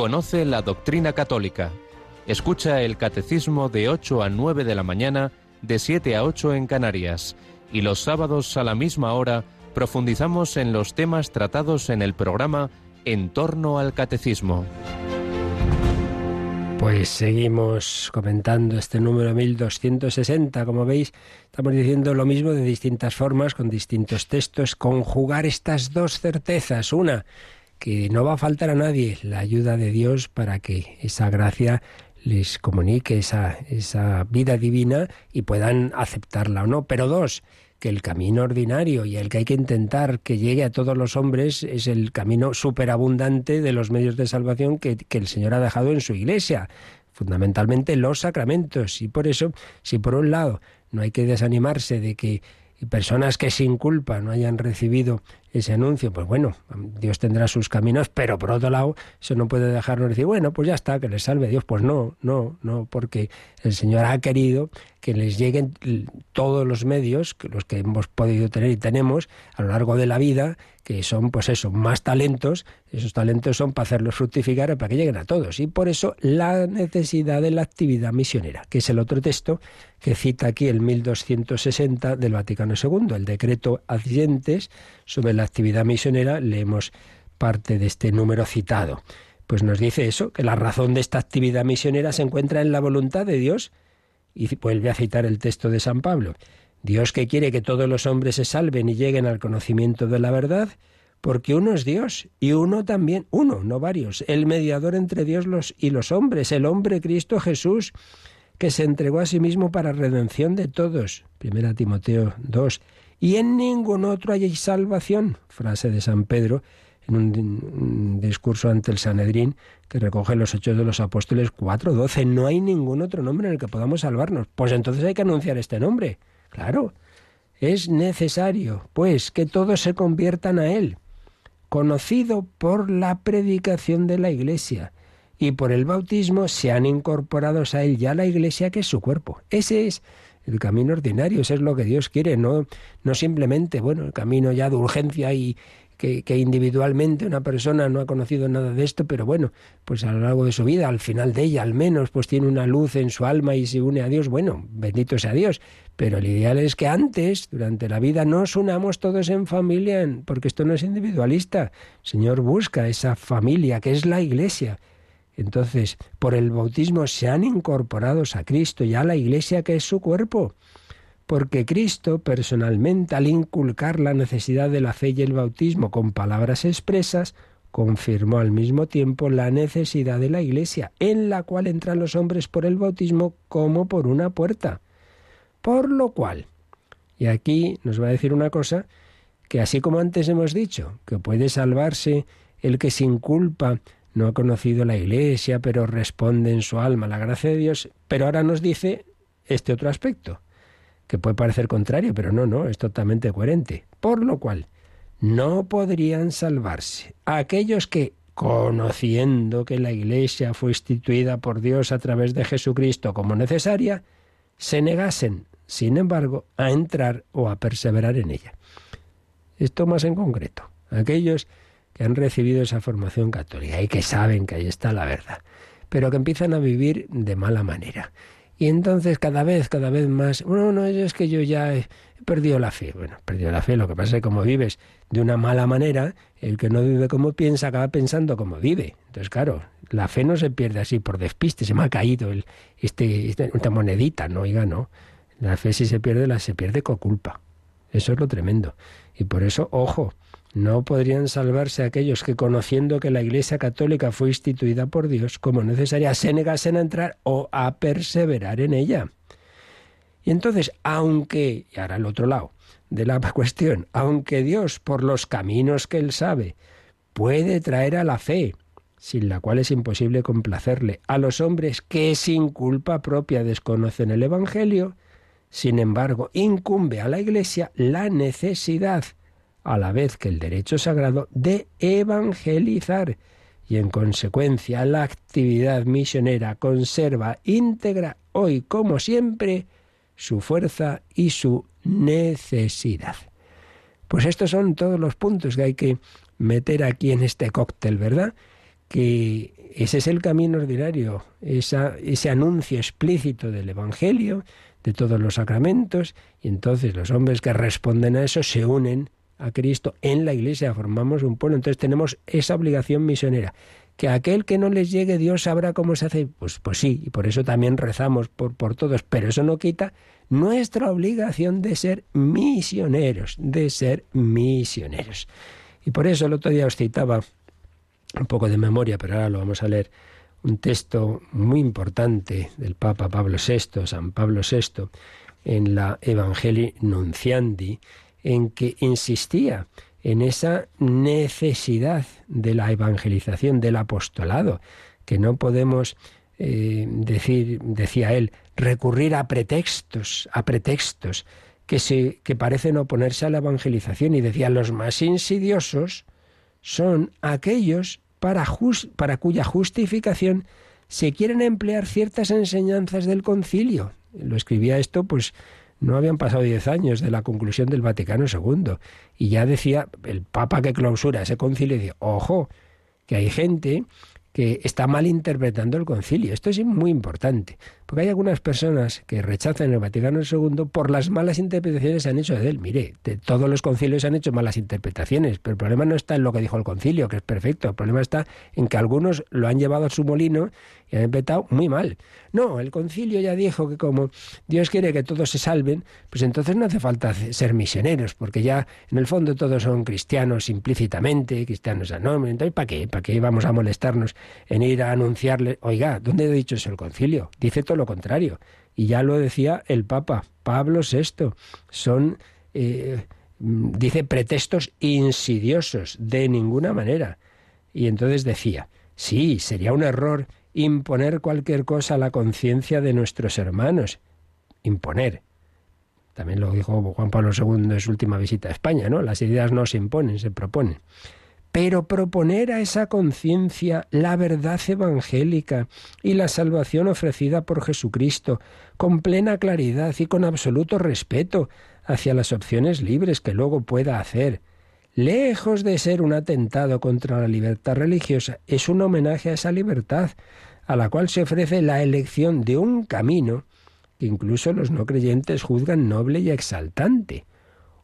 Conoce la doctrina católica. Escucha el catecismo de 8 a 9 de la mañana, de 7 a 8 en Canarias. Y los sábados a la misma hora profundizamos en los temas tratados en el programa En torno al catecismo. Pues seguimos comentando este número 1260. Como veis, estamos diciendo lo mismo de distintas formas, con distintos textos, conjugar estas dos certezas. Una, que no va a faltar a nadie la ayuda de Dios para que esa gracia les comunique esa, esa vida divina y puedan aceptarla o no. Pero dos, que el camino ordinario y el que hay que intentar que llegue a todos los hombres es el camino superabundante de los medios de salvación que, que el Señor ha dejado en su iglesia fundamentalmente los sacramentos. Y por eso, si por un lado no hay que desanimarse de que personas que sin culpa no hayan recibido ese anuncio, pues bueno, Dios tendrá sus caminos, pero por otro lado, eso no puede dejarnos decir, bueno, pues ya está, que les salve Dios. Pues no, no, no, porque el Señor ha querido que les lleguen todos los medios, los que hemos podido tener y tenemos a lo largo de la vida, que son, pues eso, más talentos. Esos talentos son para hacerlos fructificar, para que lleguen a todos. Y por eso la necesidad de la actividad misionera, que es el otro texto que cita aquí el 1260 del Vaticano II, el decreto Adyentes sobre la actividad misionera, leemos parte de este número citado. Pues nos dice eso, que la razón de esta actividad misionera se encuentra en la voluntad de Dios. Y vuelve a citar el texto de San Pablo. Dios que quiere que todos los hombres se salven y lleguen al conocimiento de la verdad, porque uno es Dios y uno también, uno, no varios, el mediador entre Dios los, y los hombres, el hombre Cristo Jesús, que se entregó a sí mismo para redención de todos. Primera Timoteo 2 y en ningún otro hay salvación, frase de San Pedro en un, discurso ante el Sanedrín que recoge los hechos de los apóstoles 4.12. No hay ningún otro nombre en el que podamos salvarnos. Pues entonces hay que anunciar este nombre. Claro, es necesario, pues, que todos se conviertan a Él, conocido por la predicación de la Iglesia, y por el bautismo sean incorporados a Él ya la Iglesia que es su cuerpo. Ese es el camino ordinario, eso es lo que Dios quiere, no, no simplemente, bueno, el camino ya de urgencia y que, individualmente una persona no ha conocido nada de esto, pero bueno, pues a lo largo de su vida, al final de ella al menos, pues tiene una luz en su alma y se une a Dios, bueno, bendito sea Dios, pero el ideal es que antes, durante la vida, nos unamos todos en familia, porque esto no es individualista. El Señor busca esa familia que es la Iglesia entonces, por el bautismo se han incorporado a Cristo y a la Iglesia que es su cuerpo. Porque Cristo, personalmente, al inculcar la necesidad de la fe y el bautismo con palabras expresas, confirmó al mismo tiempo la necesidad de la Iglesia, en la cual entran los hombres por el bautismo como por una puerta. Por lo cual, y aquí nos va a decir una cosa que así como antes hemos dicho, que puede salvarse el que sin culpa no ha conocido la Iglesia, pero responde en su alma la gracia de Dios, pero ahora nos dice este otro aspecto, que puede parecer contrario, pero no, no, es totalmente coherente. Por lo cual, no podrían salvarse aquellos que, conociendo que la Iglesia fue instituida por Dios a través de Jesucristo como necesaria, se negasen, sin embargo, a entrar o a perseverar en ella. Esto más en concreto. Aquellos han recibido esa formación católica y que saben que ahí está la verdad, pero que empiezan a vivir de mala manera. Y entonces cada vez, cada vez más, bueno, no, es que yo ya he perdido la fe. Bueno, perdido la fe, lo que pasa es que como vives de una mala manera, el que no vive como piensa acaba pensando como vive. Entonces, claro, la fe no se pierde así por despiste, se me ha caído el, este, este esta monedita, no, oiga, no. La fe si se pierde, la se pierde con culpa. Eso es lo tremendo. Y por eso, ojo, no podrían salvarse aquellos que, conociendo que la Iglesia Católica fue instituida por Dios como necesaria, se negasen a entrar o a perseverar en ella. Y entonces, aunque, y ahora al otro lado de la cuestión, aunque Dios, por los caminos que Él sabe, puede traer a la fe, sin la cual es imposible complacerle, a los hombres que sin culpa propia desconocen el Evangelio, sin embargo, incumbe a la Iglesia la necesidad a la vez que el derecho sagrado de evangelizar y en consecuencia la actividad misionera conserva íntegra hoy como siempre su fuerza y su necesidad. Pues estos son todos los puntos que hay que meter aquí en este cóctel, ¿verdad? Que ese es el camino ordinario, ese anuncio explícito del Evangelio, de todos los sacramentos, y entonces los hombres que responden a eso se unen a Cristo en la Iglesia, formamos un pueblo. Entonces tenemos esa obligación misionera, que aquel que no les llegue Dios sabrá cómo se hace. Pues, pues sí, y por eso también rezamos por, por todos, pero eso no quita nuestra obligación de ser misioneros, de ser misioneros. Y por eso el otro día os citaba un poco de memoria, pero ahora lo vamos a leer, un texto muy importante del Papa Pablo VI, San Pablo VI, en la Evangelii Nunciandi, en que insistía en esa necesidad de la evangelización, del apostolado, que no podemos eh, decir, decía él, recurrir a pretextos, a pretextos que, se, que parecen oponerse a la evangelización. Y decía, los más insidiosos son aquellos para, para cuya justificación se quieren emplear ciertas enseñanzas del concilio. Lo escribía esto, pues no habían pasado diez años de la conclusión del Vaticano II. Y ya decía el Papa que clausura ese concilio, dice, ojo, que hay gente que está mal interpretando el concilio. Esto es muy importante, porque hay algunas personas que rechazan el Vaticano II por las malas interpretaciones que han hecho de él. Mire, de todos los concilios han hecho malas interpretaciones, pero el problema no está en lo que dijo el concilio, que es perfecto, el problema está en que algunos lo han llevado a su molino y han empezado muy mal. No, el concilio ya dijo que como Dios quiere que todos se salven, pues entonces no hace falta ser misioneros, porque ya en el fondo todos son cristianos implícitamente, cristianos anónimos. Entonces, ¿para qué? ¿Para qué vamos a molestarnos en ir a anunciarle? Oiga, ¿dónde he dicho eso el concilio? Dice todo lo contrario. Y ya lo decía el Papa, Pablo VI. Son, eh, dice, pretextos insidiosos, de ninguna manera. Y entonces decía, sí, sería un error imponer cualquier cosa a la conciencia de nuestros hermanos. Imponer. También lo dijo Juan Pablo II en su última visita a España, ¿no? Las ideas no se imponen, se proponen. Pero proponer a esa conciencia la verdad evangélica y la salvación ofrecida por Jesucristo, con plena claridad y con absoluto respeto hacia las opciones libres que luego pueda hacer, lejos de ser un atentado contra la libertad religiosa, es un homenaje a esa libertad, a la cual se ofrece la elección de un camino que incluso los no creyentes juzgan noble y exaltante.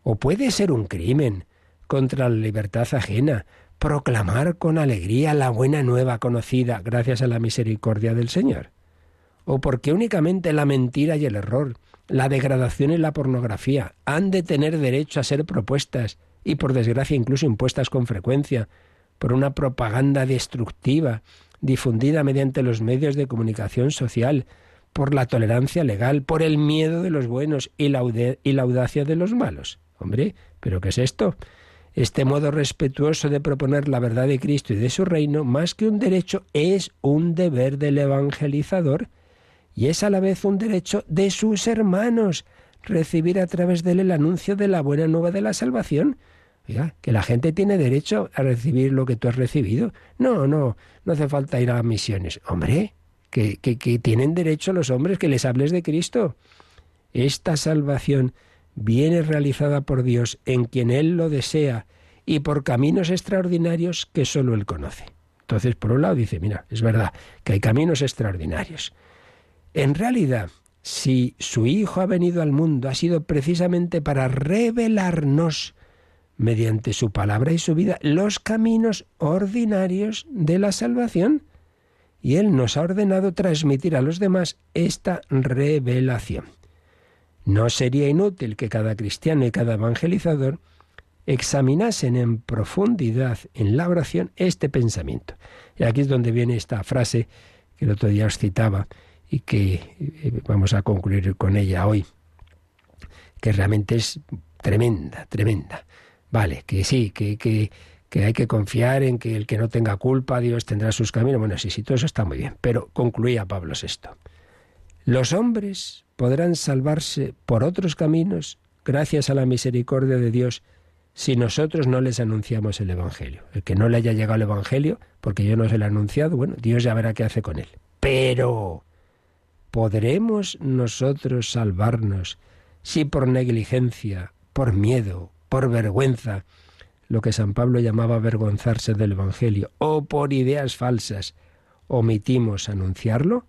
O puede ser un crimen contra la libertad ajena, proclamar con alegría la buena nueva conocida gracias a la misericordia del Señor. O porque únicamente la mentira y el error, la degradación y la pornografía han de tener derecho a ser propuestas y por desgracia incluso impuestas con frecuencia por una propaganda destructiva difundida mediante los medios de comunicación social, por la tolerancia legal, por el miedo de los buenos y la, audacia de los malos. Hombre, ¿pero qué es esto? Este modo respetuoso de proponer la verdad de Cristo y de su reino, más que un derecho, es un deber del evangelizador y es a la vez un derecho de sus hermanos recibir a través de él el anuncio de la buena nueva de la salvación. Que la gente tiene derecho a recibir lo que tú has recibido. No, no, no hace falta ir a misiones. Hombre, que, que, que tienen derecho los hombres que les hables de Cristo. Esta salvación viene realizada por Dios en quien Él lo desea y por caminos extraordinarios que sólo Él conoce. Entonces, por un lado dice, mira, es verdad que hay caminos extraordinarios. En realidad, si su Hijo ha venido al mundo, ha sido precisamente para revelarnos mediante su palabra y su vida, los caminos ordinarios de la salvación. Y Él nos ha ordenado transmitir a los demás esta revelación. No sería inútil que cada cristiano y cada evangelizador examinasen en profundidad en la oración este pensamiento. Y aquí es donde viene esta frase que el otro día os citaba y que eh, vamos a concluir con ella hoy, que realmente es tremenda, tremenda. Vale, que sí, que, que, que hay que confiar en que el que no tenga culpa, Dios tendrá sus caminos. Bueno, sí, sí, todo eso está muy bien. Pero concluía Pablo VI. Los hombres podrán salvarse por otros caminos gracias a la misericordia de Dios si nosotros no les anunciamos el Evangelio. El que no le haya llegado el Evangelio, porque yo no se lo he anunciado, bueno, Dios ya verá qué hace con él. Pero, ¿podremos nosotros salvarnos si por negligencia, por miedo, por vergüenza, lo que San Pablo llamaba avergonzarse del Evangelio, o por ideas falsas, omitimos anunciarlo,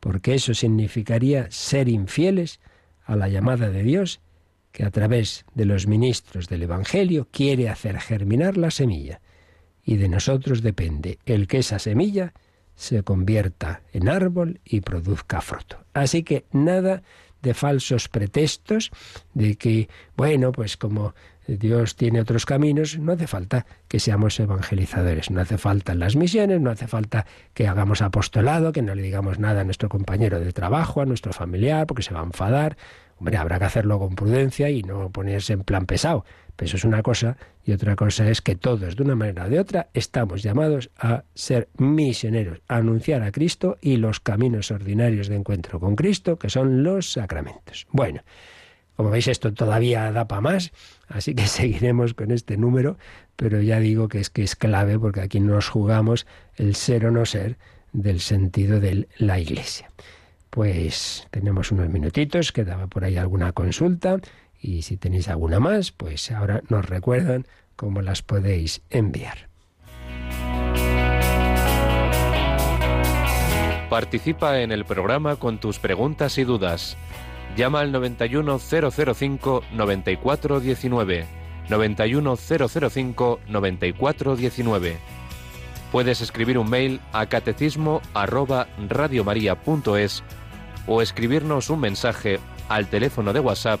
porque eso significaría ser infieles a la llamada de Dios, que a través de los ministros del Evangelio quiere hacer germinar la semilla. y de nosotros depende el que esa semilla se convierta en árbol y produzca fruto. Así que nada de falsos pretextos de que, bueno, pues como Dios tiene otros caminos, no hace falta que seamos evangelizadores, no hace falta las misiones, no hace falta que hagamos apostolado, que no le digamos nada a nuestro compañero de trabajo, a nuestro familiar, porque se va a enfadar. Hombre, habrá que hacerlo con prudencia y no ponerse en plan pesado. Eso es una cosa y otra cosa es que todos, de una manera o de otra, estamos llamados a ser misioneros, a anunciar a Cristo y los caminos ordinarios de encuentro con Cristo, que son los sacramentos. Bueno, como veis, esto todavía da para más, así que seguiremos con este número, pero ya digo que es que es clave porque aquí nos jugamos el ser o no ser del sentido de la Iglesia. Pues tenemos unos minutitos, quedaba por ahí alguna consulta y si tenéis alguna más, pues ahora nos recuerdan cómo las podéis enviar. Participa en el programa con tus preguntas y dudas Llama al 91005 9419. 91005 9419. Puedes escribir un mail a catecismo arroba radiomaria.es o escribirnos un mensaje al teléfono de WhatsApp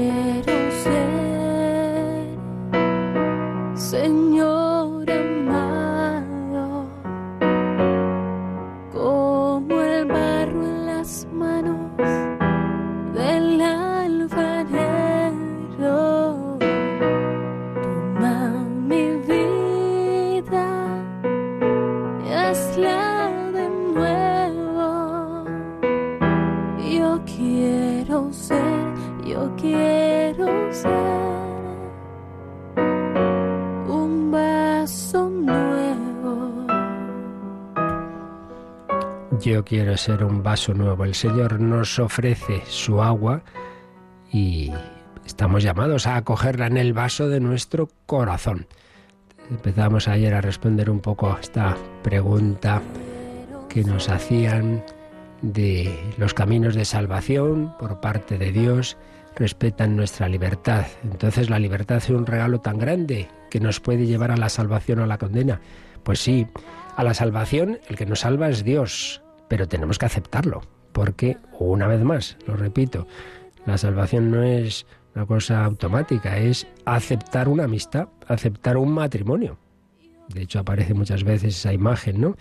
El Señor nos ofrece su agua y estamos llamados a acogerla en el vaso de nuestro corazón. Empezamos ayer a responder un poco a esta pregunta que nos hacían de los caminos de salvación por parte de Dios respetan nuestra libertad. Entonces la libertad es un regalo tan grande que nos puede llevar a la salvación o a la condena. Pues sí, a la salvación el que nos salva es Dios, pero tenemos que aceptarlo, porque, una vez más, lo repito, la salvación no es una cosa automática, es aceptar una amistad, aceptar un matrimonio. De hecho, aparece muchas veces esa imagen, ¿no?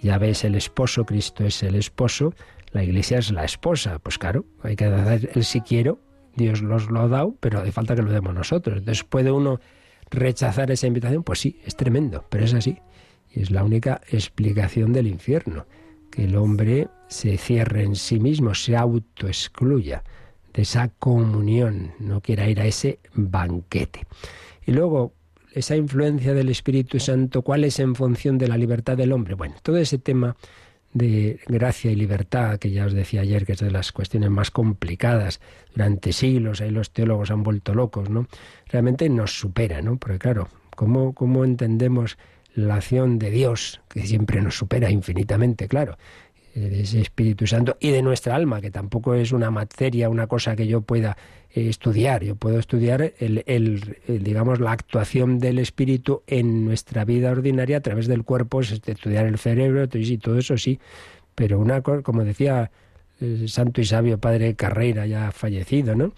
Ya ves el esposo, Cristo es el esposo, la iglesia es la esposa. Pues claro, hay que dar el si quiero, Dios los lo ha dado, pero hace falta que lo demos nosotros. Entonces, ¿puede uno rechazar esa invitación? Pues sí, es tremendo, pero es así. Y es la única explicación del infierno que el hombre se cierre en sí mismo, se autoexcluya de esa comunión, no quiera ir a ese banquete. Y luego, esa influencia del Espíritu Santo, ¿cuál es en función de la libertad del hombre? Bueno, todo ese tema de gracia y libertad, que ya os decía ayer que es de las cuestiones más complicadas durante siglos, ahí los teólogos han vuelto locos, ¿no? Realmente nos supera, ¿no? Porque claro, ¿cómo, cómo entendemos la acción de Dios, que siempre nos supera infinitamente, claro. de ese Espíritu Santo y de nuestra alma, que tampoco es una materia, una cosa que yo pueda eh, estudiar. Yo puedo estudiar el, digamos, la actuación del Espíritu en nuestra vida ordinaria a través del cuerpo, es estudiar el cerebro y todo eso sí. Pero una cosa, como decía el santo y sabio padre Carreira, ya fallecido, ¿no?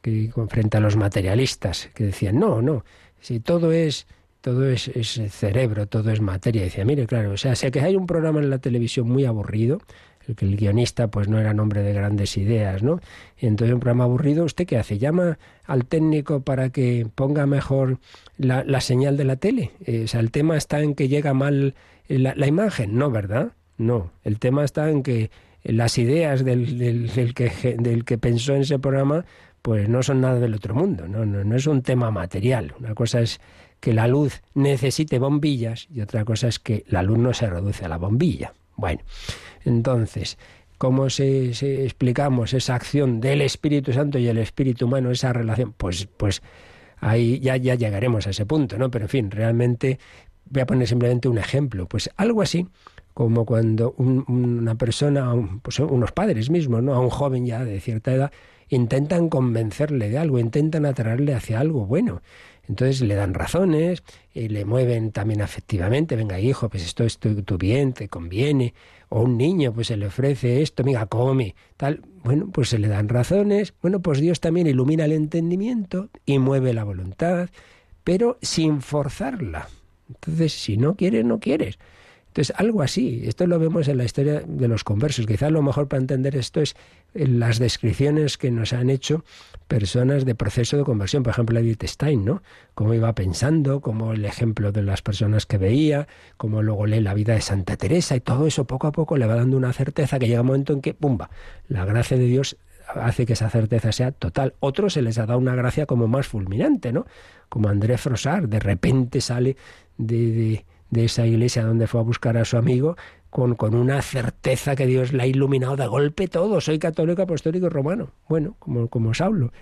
Que frente a los materialistas, que decían, no, no, si todo es todo es, cerebro, todo es materia. Decía, mire, claro, o sea, sé que hay un programa en la televisión muy aburrido, el que el guionista pues no era nombre de grandes ideas, ¿no? Y entonces un programa aburrido, ¿usted qué hace? ¿Llama al técnico para que ponga mejor la, señal de la tele? Eh, o sea, el tema está en que llega mal la, la, imagen, ¿no, verdad? No, el tema está en que las ideas del, del, que, del que pensó en ese programa pues no son nada del otro mundo, no, no, no es un tema material. Una cosa es que la luz necesite bombillas y otra cosa es que la luz no se reduce a la bombilla. Bueno, entonces, ¿cómo se, explicamos esa acción del Espíritu Santo y el Espíritu humano, esa relación? Pues, pues ahí ya, ya llegaremos a ese punto, ¿no? Pero en fin, realmente voy a poner simplemente un ejemplo. Pues algo así como cuando una persona, pues unos padres mismos, ¿no? A un joven ya de cierta edad, intentan convencerle de algo, intentan atraerle hacia algo bueno. Entonces le dan razones, y le mueven también afectivamente, venga hijo, pues esto es tu, bien, te conviene, o un niño pues se le ofrece esto, venga, come, tal, bueno, pues se le dan razones, bueno, pues Dios también ilumina el entendimiento y mueve la voluntad, pero sin forzarla. Entonces, si no quieres, no quieres. Entonces, algo así, esto lo vemos en la historia de los conversos. Quizás lo mejor para entender esto es en las descripciones que nos han hecho personas de proceso de conversión. Por ejemplo, Edith Stein, ¿no? Cómo iba pensando, cómo el ejemplo de las personas que veía, cómo luego lee la vida de Santa Teresa y todo eso poco a poco le va dando una certeza que llega un momento en que, ¡pumba!, la gracia de Dios hace que esa certeza sea total. Otros se les ha dado una gracia como más fulminante, ¿no? Como André Frosar, de repente sale de de esa iglesia donde fue a buscar a su amigo con, con una certeza que Dios la ha iluminado de golpe todo. Soy católico, apostólico y romano. Bueno, como, como Saulo.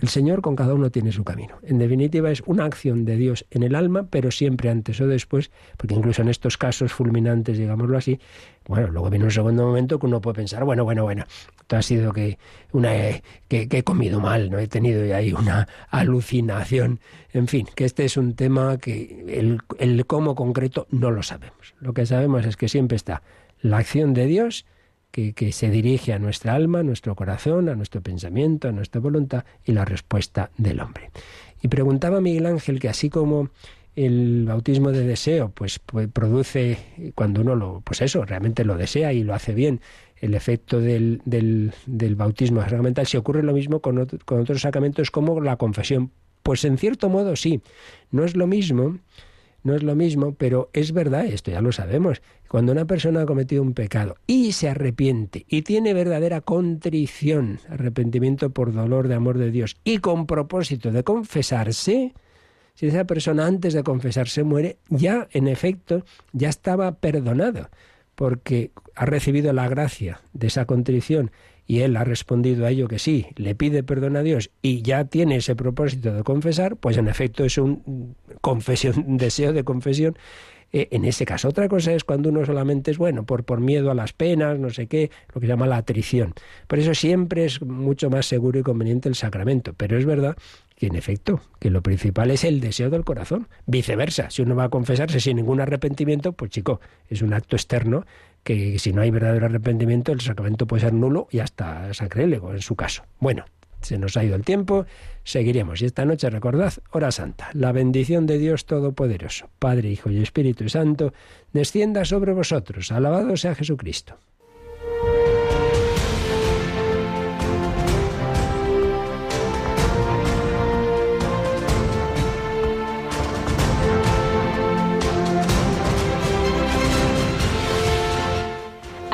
El Señor con cada uno tiene su camino. En definitiva es una acción de Dios en el alma, pero siempre antes o después, porque incluso en estos casos fulminantes, digámoslo así, bueno, luego viene un segundo momento que uno puede pensar, bueno, bueno, bueno, ha sido que, una, que, he comido mal, no he tenido ahí una alucinación. En fin, que este es un tema que el, el cómo concreto no lo sabemos. Lo que sabemos es que siempre está la acción de Dios que, se dirige a nuestra alma, a nuestro corazón, a nuestro pensamiento, a nuestra voluntad y la respuesta del hombre. Y preguntaba Miguel Ángel que así como el bautismo de deseo pues, pues, produce cuando uno lo pues eso realmente lo desea y lo hace bien el efecto del, del, bautismo sacramental si ocurre lo mismo con, con otros sacramentos como la confesión pues en cierto modo sí no es lo mismo no es lo mismo, pero es verdad, esto ya lo sabemos. Cuando una persona ha cometido un pecado y se arrepiente y tiene verdadera contrición, arrepentimiento por dolor de amor de Dios y con propósito de confesarse, si esa persona antes de confesarse muere, ya en efecto ya estaba perdonado, porque ha recibido la gracia de esa contrición y él ha respondido a ello que sí, le pide perdón a Dios y ya tiene ese propósito de confesar, pues en efecto es un confesión, deseo de confesión eh, en ese caso. Otra cosa es cuando uno solamente es bueno por, por miedo a las penas, no sé qué, lo que se llama la atrición. Por eso siempre es mucho más seguro y conveniente el sacramento. Pero es verdad que en efecto, que lo principal es el deseo del corazón. Viceversa, si uno va a confesarse sin ningún arrepentimiento, pues chico, es un acto externo que si no hay verdadero arrepentimiento, el sacramento puede ser nulo y hasta sacrílego en su caso. Bueno, se nos ha ido el tiempo, seguiremos. Y esta noche recordad, hora santa, la bendición de Dios Todopoderoso, Padre, Hijo y Espíritu Santo, descienda sobre vosotros. Alabado sea Jesucristo.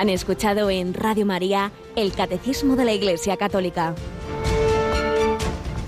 Han escuchado en Radio María el Catecismo de la Iglesia Católica,